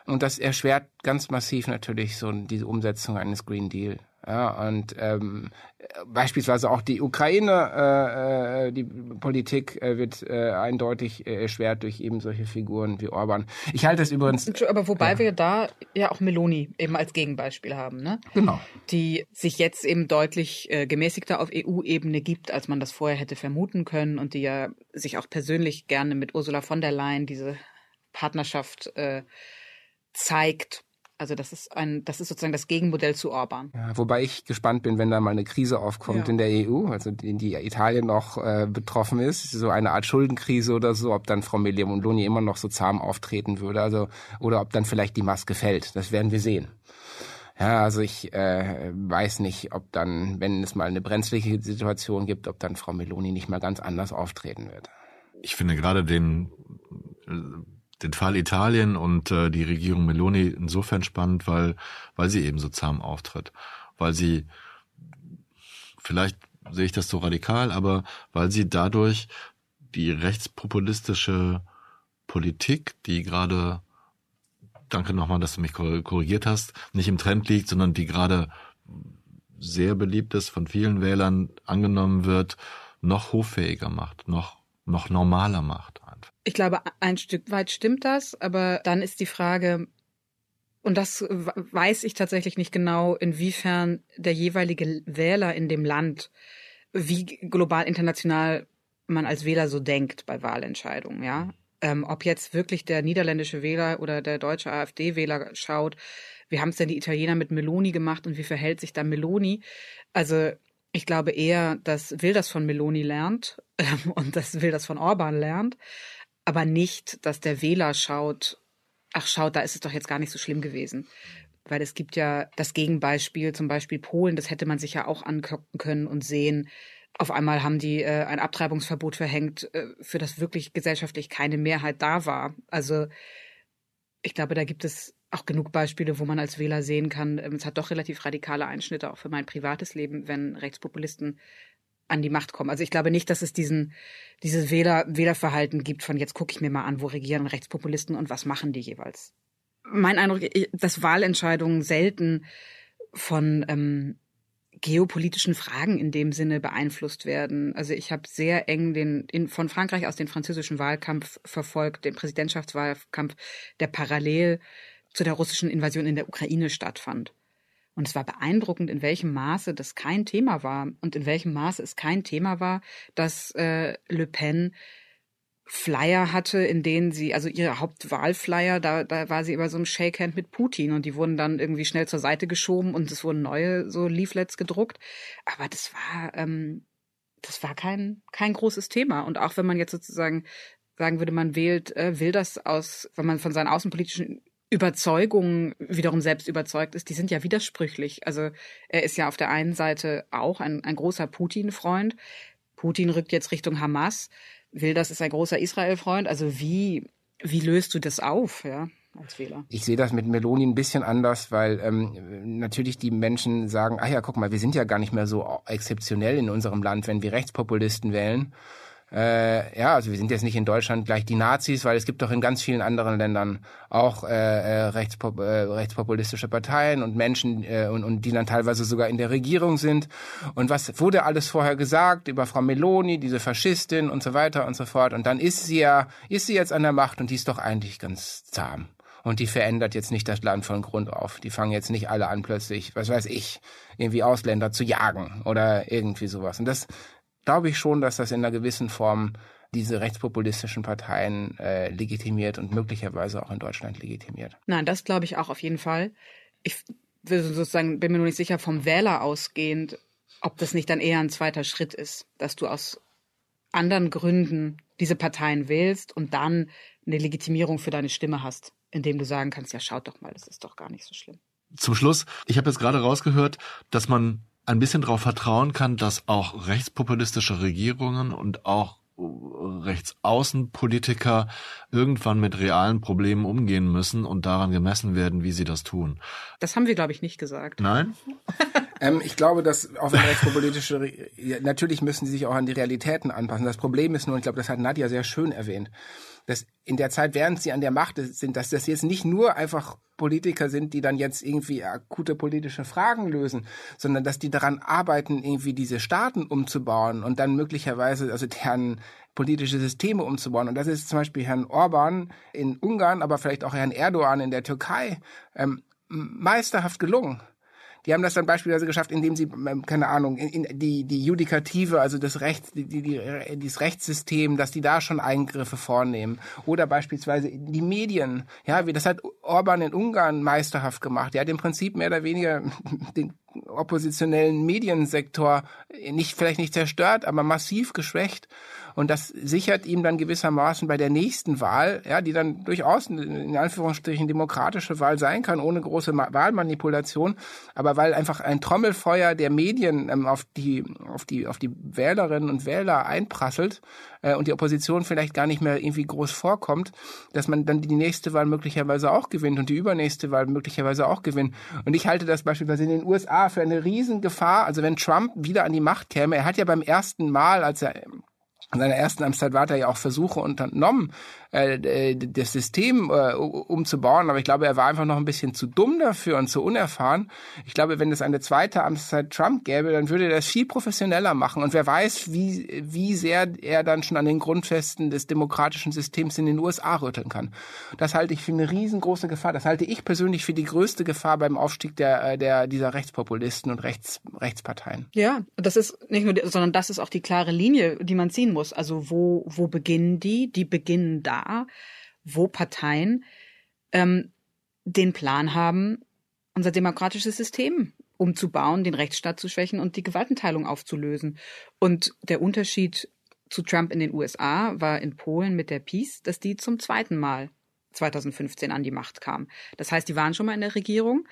Und das erschwert ganz massiv natürlich so diese Umsetzung eines Green Deal. Ja, und ähm, beispielsweise auch die Ukraine, äh, äh, die Politik äh, wird äh, eindeutig äh, erschwert durch eben solche Figuren wie Orban. Ich halte es übrigens. Aber wobei ja. wir da ja auch Meloni eben als Gegenbeispiel haben, ne? Genau. Die sich jetzt eben deutlich äh, gemäßigter auf EU-Ebene gibt, als man das vorher hätte vermuten können und die ja sich auch persönlich gerne mit Ursula von der Leyen diese Partnerschaft äh, zeigt also das ist ein, das ist sozusagen das Gegenmodell zu Orban. Ja, wobei ich gespannt bin, wenn da mal eine Krise aufkommt ja. in der EU, also in die Italien noch äh, betroffen ist, so eine Art Schuldenkrise oder so, ob dann Frau Meloni immer noch so zahm auftreten würde, also oder ob dann vielleicht die Maske fällt. Das werden wir sehen. Ja, also ich äh, weiß nicht, ob dann, wenn es mal eine brenzliche Situation gibt, ob dann Frau Meloni nicht mal ganz anders auftreten wird. Ich finde gerade den den Fall Italien und äh, die Regierung Meloni insofern spannend, weil, weil sie eben so zahm auftritt. Weil sie, vielleicht sehe ich das so radikal, aber weil sie dadurch die rechtspopulistische Politik, die gerade, danke nochmal, dass du mich korrigiert hast, nicht im Trend liegt, sondern die gerade sehr beliebt ist, von vielen Wählern angenommen wird, noch hoffähiger macht, noch, noch normaler macht. Ich glaube, ein Stück weit stimmt das, aber dann ist die Frage, und das weiß ich tatsächlich nicht genau, inwiefern der jeweilige Wähler in dem Land, wie global international man als Wähler so denkt bei Wahlentscheidungen, ja. Ähm, ob jetzt wirklich der niederländische Wähler oder der deutsche AfD-Wähler schaut, wie haben es denn die Italiener mit Meloni gemacht und wie verhält sich da Meloni? Also ich glaube eher, dass Wilders von Meloni lernt ähm, und dass Wilders von Orban lernt aber nicht, dass der Wähler schaut, ach schaut, da ist es doch jetzt gar nicht so schlimm gewesen. Weil es gibt ja das Gegenbeispiel, zum Beispiel Polen, das hätte man sich ja auch angucken können und sehen. Auf einmal haben die äh, ein Abtreibungsverbot verhängt, äh, für das wirklich gesellschaftlich keine Mehrheit da war. Also ich glaube, da gibt es auch genug Beispiele, wo man als Wähler sehen kann, ähm, es hat doch relativ radikale Einschnitte auch für mein privates Leben, wenn Rechtspopulisten an die Macht kommen. Also ich glaube nicht, dass es diesen dieses Wähler, Wählerverhalten gibt von jetzt gucke ich mir mal an, wo regieren Rechtspopulisten und was machen die jeweils. Mein Eindruck, dass Wahlentscheidungen selten von ähm, geopolitischen Fragen in dem Sinne beeinflusst werden. Also ich habe sehr eng den in, von Frankreich aus den französischen Wahlkampf verfolgt, den Präsidentschaftswahlkampf, der parallel zu der russischen Invasion in der Ukraine stattfand. Und es war beeindruckend, in welchem Maße das kein Thema war und in welchem Maße es kein Thema war, dass äh, Le Pen Flyer hatte, in denen sie, also ihre Hauptwahlflyer, da, da war sie über so einem Shakehand mit Putin und die wurden dann irgendwie schnell zur Seite geschoben und es wurden neue so Leaflets gedruckt. Aber das war, ähm, das war kein, kein großes Thema. Und auch wenn man jetzt sozusagen sagen würde, man wählt, äh, will das aus, wenn man von seinen außenpolitischen Überzeugungen wiederum selbst überzeugt ist, die sind ja widersprüchlich. Also er ist ja auf der einen Seite auch ein, ein großer Putin-Freund. Putin rückt jetzt Richtung Hamas. Wilders ist ein großer Israel-Freund. Also wie, wie löst du das auf, ja? Als. Ich sehe das mit Meloni ein bisschen anders, weil ähm, natürlich die Menschen sagen, ah ja, guck mal, wir sind ja gar nicht mehr so exzeptionell in unserem Land, wenn wir Rechtspopulisten wählen. Äh, ja, also wir sind jetzt nicht in Deutschland gleich die Nazis, weil es gibt doch in ganz vielen anderen Ländern auch äh, äh, rechtspop äh, rechtspopulistische Parteien und Menschen äh, und, und die dann teilweise sogar in der Regierung sind. Und was wurde alles vorher gesagt über Frau Meloni, diese Faschistin und so weiter und so fort. Und dann ist sie ja, ist sie jetzt an der Macht und die ist doch eigentlich ganz zahm. Und die verändert jetzt nicht das Land von Grund auf. Die fangen jetzt nicht alle an plötzlich, was weiß ich, irgendwie Ausländer zu jagen oder irgendwie sowas. Und das glaube ich schon, dass das in einer gewissen Form diese rechtspopulistischen Parteien äh, legitimiert und möglicherweise auch in Deutschland legitimiert. Nein, das glaube ich auch auf jeden Fall. Ich will sozusagen, bin mir nur nicht sicher vom Wähler ausgehend, ob das nicht dann eher ein zweiter Schritt ist, dass du aus anderen Gründen diese Parteien wählst und dann eine Legitimierung für deine Stimme hast, indem du sagen kannst, ja, schaut doch mal, das ist doch gar nicht so schlimm. Zum Schluss, ich habe jetzt gerade rausgehört, dass man ein bisschen darauf vertrauen kann, dass auch rechtspopulistische Regierungen und auch Rechtsaußenpolitiker irgendwann mit realen Problemen umgehen müssen und daran gemessen werden, wie sie das tun. Das haben wir, glaube ich, nicht gesagt. Nein? Ähm, ich glaube, dass auch wenn rechtspopulistische, natürlich müssen sie sich auch an die Realitäten anpassen. Das Problem ist nur, ich glaube, das hat Nadja sehr schön erwähnt, dass in der Zeit, während sie an der Macht sind, dass das jetzt nicht nur einfach Politiker sind, die dann jetzt irgendwie akute politische Fragen lösen, sondern dass die daran arbeiten, irgendwie diese Staaten umzubauen und dann möglicherweise, also deren politische Systeme umzubauen. Und das ist zum Beispiel Herrn Orban in Ungarn, aber vielleicht auch Herrn Erdogan in der Türkei ähm, meisterhaft gelungen. Die haben das dann beispielsweise geschafft, indem sie, ähm, keine Ahnung, in, in die, die Judikative, also das Rechts, die, die, die, dieses Rechtssystem, dass die da schon Eingriffe vornehmen. Oder beispielsweise die Medien. Ja, wie das hat Orban in Ungarn meisterhaft gemacht. Er hat im Prinzip mehr oder weniger den oppositionellen Mediensektor nicht, vielleicht nicht zerstört, aber massiv geschwächt. Und das sichert ihm dann gewissermaßen bei der nächsten Wahl, ja, die dann durchaus in Anführungsstrichen demokratische Wahl sein kann, ohne große Wahlmanipulation, aber weil einfach ein Trommelfeuer der Medien ähm, auf die, auf die, auf die Wählerinnen und Wähler einprasselt, äh, und die Opposition vielleicht gar nicht mehr irgendwie groß vorkommt, dass man dann die nächste Wahl möglicherweise auch gewinnt und die übernächste Wahl möglicherweise auch gewinnt. Und ich halte das beispielsweise in den USA für eine Riesengefahr. Also wenn Trump wieder an die Macht käme, er hat ja beim ersten Mal, als er in seiner ersten Amtszeit war er ja auch Versuche unternommen, äh, äh, das System äh, umzubauen. Aber ich glaube, er war einfach noch ein bisschen zu dumm dafür und zu unerfahren. Ich glaube, wenn es eine zweite Amtszeit Trump gäbe, dann würde er das viel professioneller machen. Und wer weiß, wie, wie sehr er dann schon an den Grundfesten des demokratischen Systems in den USA rütteln kann. Das halte ich für eine riesengroße Gefahr. Das halte ich persönlich für die größte Gefahr beim Aufstieg der, der, dieser Rechtspopulisten und Rechts, Rechtsparteien. Ja, das ist nicht nur, sondern das ist auch die klare Linie, die man ziehen muss. Also wo, wo beginnen die? Die beginnen da da, wo Parteien ähm, den Plan haben, unser demokratisches System umzubauen, den Rechtsstaat zu schwächen und die Gewaltenteilung aufzulösen. Und der Unterschied zu Trump in den USA war in Polen mit der Peace, dass die zum zweiten Mal 2015 an die Macht kam. Das heißt, die waren schon mal in der Regierung,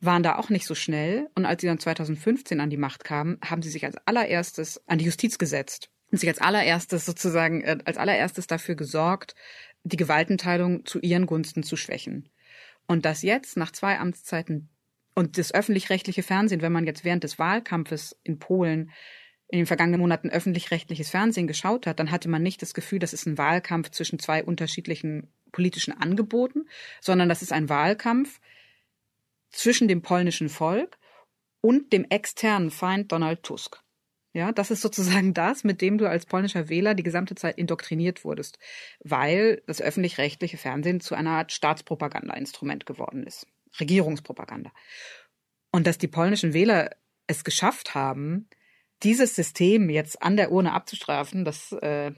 waren da auch nicht so schnell und als sie dann 2015 an die Macht kamen, haben sie sich als allererstes an die Justiz gesetzt sich als allererstes sozusagen, äh, als allererstes dafür gesorgt, die Gewaltenteilung zu ihren Gunsten zu schwächen. Und das jetzt nach zwei Amtszeiten und das öffentlich-rechtliche Fernsehen, wenn man jetzt während des Wahlkampfes in Polen in den vergangenen Monaten öffentlich-rechtliches Fernsehen geschaut hat, dann hatte man nicht das Gefühl, das ist ein Wahlkampf zwischen zwei unterschiedlichen politischen Angeboten, sondern das ist ein Wahlkampf zwischen dem polnischen Volk und dem externen Feind Donald Tusk. Ja, das ist sozusagen das, mit dem du als polnischer Wähler die gesamte Zeit indoktriniert wurdest, weil das öffentlich-rechtliche Fernsehen zu einer Art Staatspropaganda-Instrument geworden ist. Regierungspropaganda. Und dass die polnischen Wähler es geschafft haben, dieses System jetzt an der Urne abzustrafen, das, äh,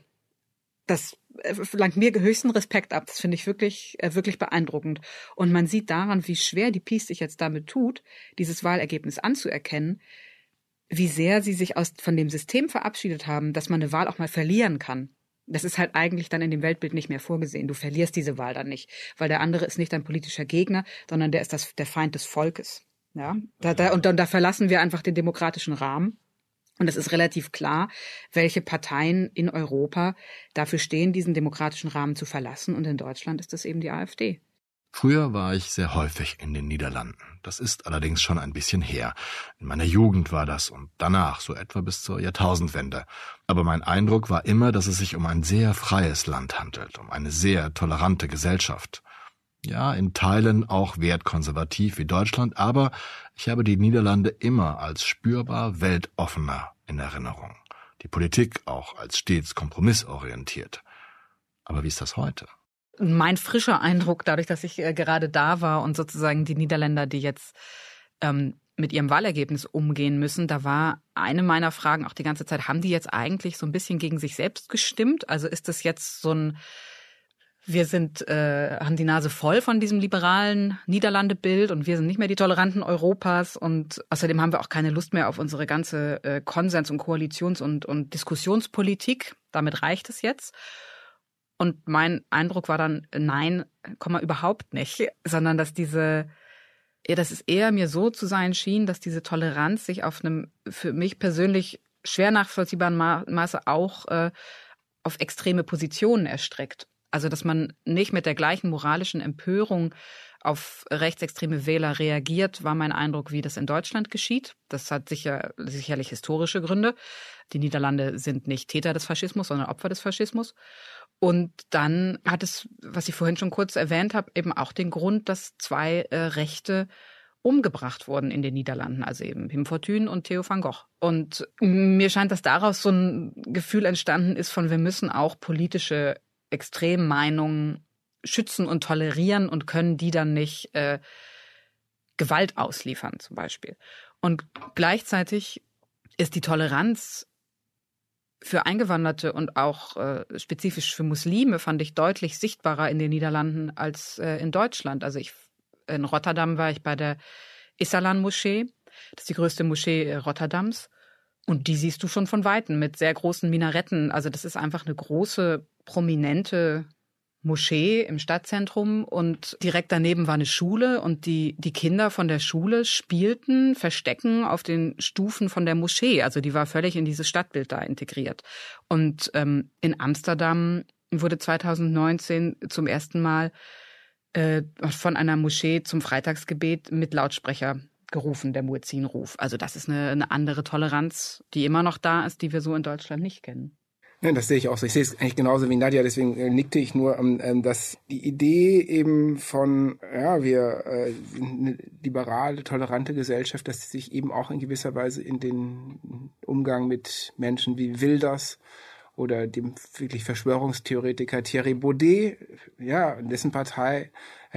das verlangt mir höchsten Respekt ab. Das finde ich wirklich, äh, wirklich beeindruckend. Und man sieht daran, wie schwer die Peace sich jetzt damit tut, dieses Wahlergebnis anzuerkennen, wie sehr sie sich aus, von dem System verabschiedet haben, dass man eine Wahl auch mal verlieren kann. Das ist halt eigentlich dann in dem Weltbild nicht mehr vorgesehen. Du verlierst diese Wahl dann nicht, weil der andere ist nicht dein politischer Gegner, sondern der ist das, der Feind des Volkes. Ja, da, da, und dann da verlassen wir einfach den demokratischen Rahmen. Und es ist relativ klar, welche Parteien in Europa dafür stehen, diesen demokratischen Rahmen zu verlassen. Und in Deutschland ist das eben die AfD. Früher war ich sehr häufig in den Niederlanden. Das ist allerdings schon ein bisschen her. In meiner Jugend war das und danach, so etwa bis zur Jahrtausendwende. Aber mein Eindruck war immer, dass es sich um ein sehr freies Land handelt, um eine sehr tolerante Gesellschaft. Ja, in Teilen auch wertkonservativ wie Deutschland, aber ich habe die Niederlande immer als spürbar weltoffener in Erinnerung. Die Politik auch als stets kompromissorientiert. Aber wie ist das heute? Mein frischer Eindruck, dadurch, dass ich äh, gerade da war und sozusagen die Niederländer, die jetzt ähm, mit ihrem Wahlergebnis umgehen müssen, da war eine meiner Fragen auch die ganze Zeit, haben die jetzt eigentlich so ein bisschen gegen sich selbst gestimmt? Also ist das jetzt so ein, wir sind, äh, haben die Nase voll von diesem liberalen Niederlandebild und wir sind nicht mehr die Toleranten Europas und außerdem haben wir auch keine Lust mehr auf unsere ganze äh, Konsens- und Koalitions- und, und Diskussionspolitik. Damit reicht es jetzt. Und mein Eindruck war dann, nein, komm mal überhaupt nicht, sondern dass diese, dass es eher mir so zu sein schien, dass diese Toleranz sich auf einem für mich persönlich schwer nachvollziehbaren Maße auch äh, auf extreme Positionen erstreckt. Also dass man nicht mit der gleichen moralischen Empörung auf rechtsextreme Wähler reagiert, war mein Eindruck, wie das in Deutschland geschieht. Das hat sicher, sicherlich historische Gründe. Die Niederlande sind nicht Täter des Faschismus, sondern Opfer des Faschismus. Und dann hat es, was ich vorhin schon kurz erwähnt habe, eben auch den Grund, dass zwei äh, Rechte umgebracht wurden in den Niederlanden, also eben Pim Fortuyn und Theo van Gogh. Und mir scheint, dass daraus so ein Gefühl entstanden ist von, wir müssen auch politische Extremmeinungen schützen und tolerieren und können die dann nicht äh, Gewalt ausliefern zum Beispiel. Und gleichzeitig ist die Toleranz für Eingewanderte und auch äh, spezifisch für Muslime fand ich deutlich sichtbarer in den Niederlanden als äh, in Deutschland. Also ich in Rotterdam war ich bei der Issalan-Moschee. Das ist die größte Moschee äh, Rotterdams. Und die siehst du schon von Weitem mit sehr großen Minaretten. Also das ist einfach eine große, prominente Moschee im Stadtzentrum und direkt daneben war eine Schule und die, die Kinder von der Schule spielten Verstecken auf den Stufen von der Moschee. Also die war völlig in dieses Stadtbild da integriert. Und ähm, in Amsterdam wurde 2019 zum ersten Mal äh, von einer Moschee zum Freitagsgebet mit Lautsprecher gerufen, der Muezzinruf. Also das ist eine, eine andere Toleranz, die immer noch da ist, die wir so in Deutschland nicht kennen. Ja, das sehe ich auch so. Ich sehe es eigentlich genauso wie Nadja, deswegen äh, nickte ich nur, ähm, ähm dass die Idee eben von, ja, wir äh, eine liberale, tolerante Gesellschaft, dass sie sich eben auch in gewisser Weise in den Umgang mit Menschen wie Wilders oder dem wirklich Verschwörungstheoretiker Thierry Baudet, ja, dessen Partei,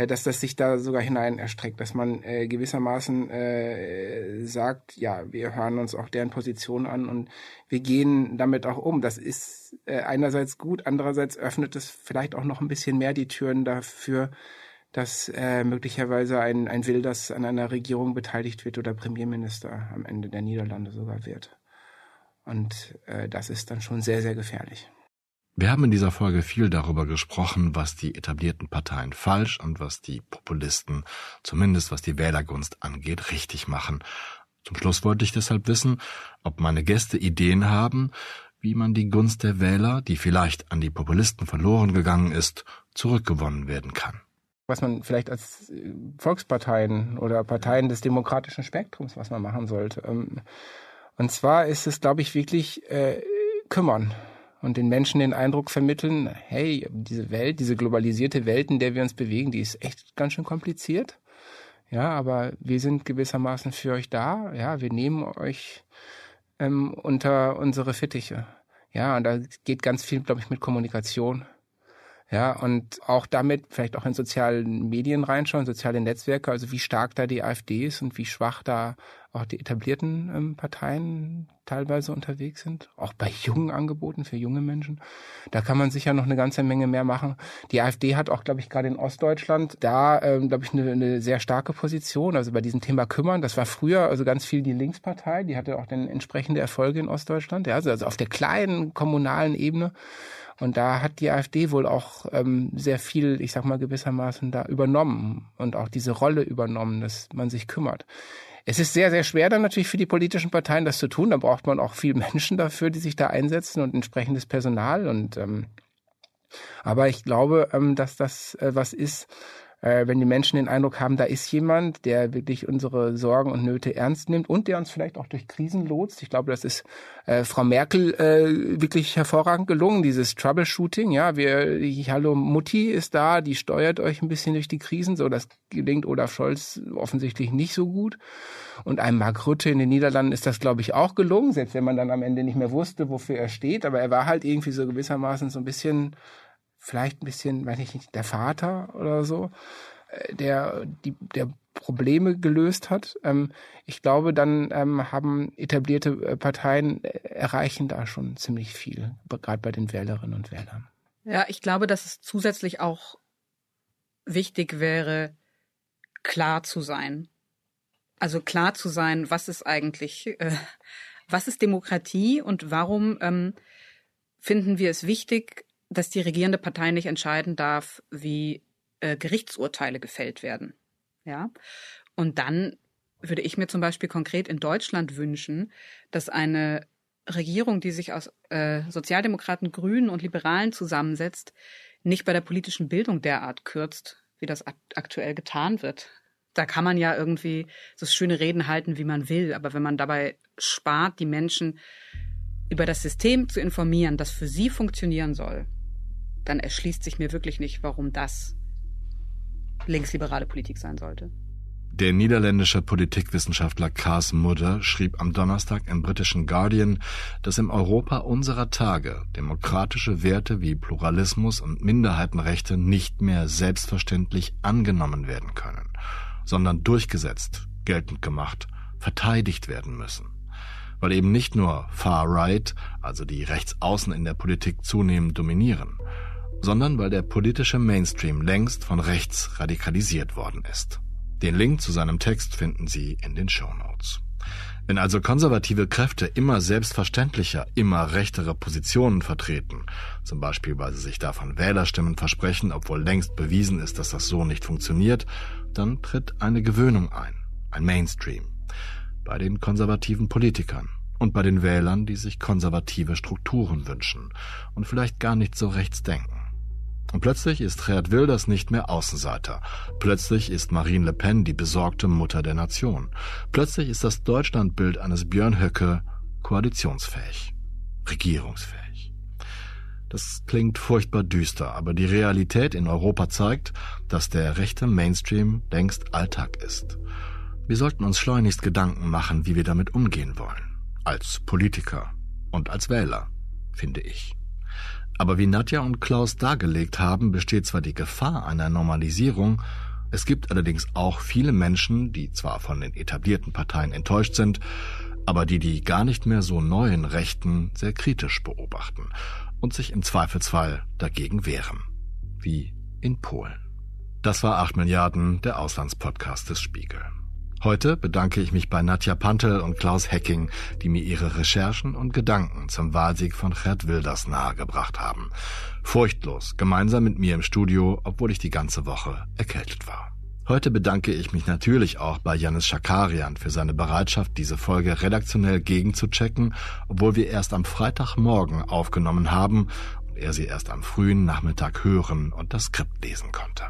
dass das sich da sogar hinein erstreckt, dass man äh, gewissermaßen äh, sagt, ja, wir hören uns auch deren Position an und wir gehen damit auch um. Das ist äh, einerseits gut, andererseits öffnet es vielleicht auch noch ein bisschen mehr die Türen dafür, dass äh, möglicherweise ein, ein Wilders an einer Regierung beteiligt wird oder Premierminister am Ende der Niederlande sogar wird. Und äh, das ist dann schon sehr, sehr gefährlich. Wir haben in dieser Folge viel darüber gesprochen, was die etablierten Parteien falsch und was die Populisten, zumindest was die Wählergunst angeht, richtig machen. Zum Schluss wollte ich deshalb wissen, ob meine Gäste Ideen haben, wie man die Gunst der Wähler, die vielleicht an die Populisten verloren gegangen ist, zurückgewonnen werden kann. Was man vielleicht als äh, Volksparteien oder Parteien des demokratischen Spektrums, was man machen sollte. Ähm, und zwar ist es, glaube ich, wirklich äh, kümmern und den Menschen den Eindruck vermitteln, hey, diese Welt, diese globalisierte Welt, in der wir uns bewegen, die ist echt ganz schön kompliziert. Ja, aber wir sind gewissermaßen für euch da. Ja, wir nehmen euch ähm, unter unsere Fittiche. Ja, und da geht ganz viel, glaube ich, mit Kommunikation. Ja, und auch damit vielleicht auch in sozialen Medien reinschauen, soziale Netzwerke, also wie stark da die AfD ist und wie schwach da auch die etablierten ähm, Parteien teilweise unterwegs sind, auch bei jungen Angeboten für junge Menschen. Da kann man sicher noch eine ganze Menge mehr machen. Die AfD hat auch, glaube ich, gerade in Ostdeutschland da, ähm, glaube ich, eine, eine sehr starke Position. Also bei diesem Thema kümmern, das war früher also ganz viel die Linkspartei, die hatte auch dann entsprechende Erfolge in Ostdeutschland. Ja, also, also auf der kleinen kommunalen Ebene. Und da hat die AfD wohl auch ähm, sehr viel, ich sag mal gewissermaßen da übernommen und auch diese Rolle übernommen, dass man sich kümmert. Es ist sehr, sehr schwer dann natürlich für die politischen Parteien, das zu tun. Da braucht man auch viel Menschen dafür, die sich da einsetzen und entsprechendes Personal. Und ähm, aber ich glaube, ähm, dass das äh, was ist, äh, wenn die Menschen den Eindruck haben, da ist jemand, der wirklich unsere Sorgen und Nöte ernst nimmt und der uns vielleicht auch durch Krisen lotst. Ich glaube, das ist äh, Frau Merkel äh, wirklich hervorragend gelungen, dieses Troubleshooting. Ja, wir, Hallo Mutti ist da, die steuert euch ein bisschen durch die Krisen. So, das gelingt Olaf Scholz offensichtlich nicht so gut. Und einem Mark Rutte in den Niederlanden ist das, glaube ich, auch gelungen, selbst wenn man dann am Ende nicht mehr wusste, wofür er steht. Aber er war halt irgendwie so gewissermaßen so ein bisschen vielleicht ein bisschen, weiß ich nicht, der Vater oder so, äh, der die der Probleme gelöst hat. Ähm, ich glaube, dann ähm, haben etablierte äh, Parteien äh, erreichen da schon ziemlich viel, gerade bei den Wählerinnen und Wählern. Ja, ich glaube, dass es zusätzlich auch wichtig wäre, klar zu sein. Also klar zu sein, was ist eigentlich, äh, was ist Demokratie und warum ähm, finden wir es wichtig, dass die regierende Partei nicht entscheiden darf, wie äh, Gerichtsurteile gefällt werden. Ja. Und dann würde ich mir zum Beispiel konkret in Deutschland wünschen, dass eine Regierung, die sich aus äh, Sozialdemokraten, Grünen und Liberalen zusammensetzt, nicht bei der politischen Bildung derart kürzt, wie das aktuell getan wird. Da kann man ja irgendwie so schöne Reden halten, wie man will, aber wenn man dabei spart, die Menschen über das System zu informieren, das für sie funktionieren soll, dann erschließt sich mir wirklich nicht, warum das linksliberale Politik sein sollte. Der niederländische Politikwissenschaftler Klaas Mudder schrieb am Donnerstag im britischen Guardian, dass im Europa unserer Tage demokratische Werte wie Pluralismus und Minderheitenrechte nicht mehr selbstverständlich angenommen werden können, sondern durchgesetzt, geltend gemacht, verteidigt werden müssen. Weil eben nicht nur Far Right, also die Rechtsaußen in der Politik zunehmend dominieren, sondern weil der politische Mainstream längst von rechts radikalisiert worden ist. Den Link zu seinem Text finden Sie in den Show Notes. Wenn also konservative Kräfte immer selbstverständlicher, immer rechtere Positionen vertreten, zum Beispiel weil sie sich davon Wählerstimmen versprechen, obwohl längst bewiesen ist, dass das so nicht funktioniert, dann tritt eine Gewöhnung ein, ein Mainstream, bei den konservativen Politikern und bei den Wählern, die sich konservative Strukturen wünschen und vielleicht gar nicht so rechts denken. Und plötzlich ist Geert Wilders nicht mehr Außenseiter. Plötzlich ist Marine Le Pen die besorgte Mutter der Nation. Plötzlich ist das Deutschlandbild eines Björn Höcke koalitionsfähig, regierungsfähig. Das klingt furchtbar düster, aber die Realität in Europa zeigt, dass der rechte Mainstream längst Alltag ist. Wir sollten uns schleunigst Gedanken machen, wie wir damit umgehen wollen. Als Politiker und als Wähler, finde ich. Aber wie Nadja und Klaus dargelegt haben, besteht zwar die Gefahr einer Normalisierung, es gibt allerdings auch viele Menschen, die zwar von den etablierten Parteien enttäuscht sind, aber die die gar nicht mehr so neuen Rechten sehr kritisch beobachten und sich im Zweifelsfall dagegen wehren. Wie in Polen. Das war 8 Milliarden, der Auslandspodcast des Spiegel. Heute bedanke ich mich bei Nadja Pantel und Klaus Hecking, die mir ihre Recherchen und Gedanken zum Wahlsieg von Gerd Wilders nahegebracht haben. Furchtlos, gemeinsam mit mir im Studio, obwohl ich die ganze Woche erkältet war. Heute bedanke ich mich natürlich auch bei Janis Schakarian für seine Bereitschaft, diese Folge redaktionell gegenzuchecken, obwohl wir erst am Freitagmorgen aufgenommen haben und er sie erst am frühen Nachmittag hören und das Skript lesen konnte.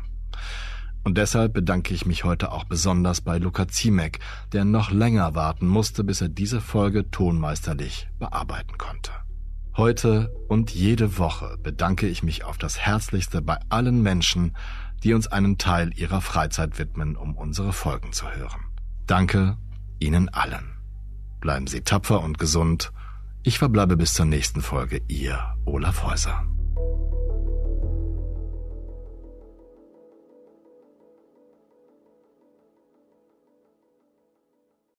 Und deshalb bedanke ich mich heute auch besonders bei Luca Ziemek, der noch länger warten musste, bis er diese Folge tonmeisterlich bearbeiten konnte. Heute und jede Woche bedanke ich mich auf das Herzlichste bei allen Menschen, die uns einen Teil ihrer Freizeit widmen, um unsere Folgen zu hören. Danke Ihnen allen. Bleiben Sie tapfer und gesund. Ich verbleibe bis zur nächsten Folge, Ihr Olaf Häuser.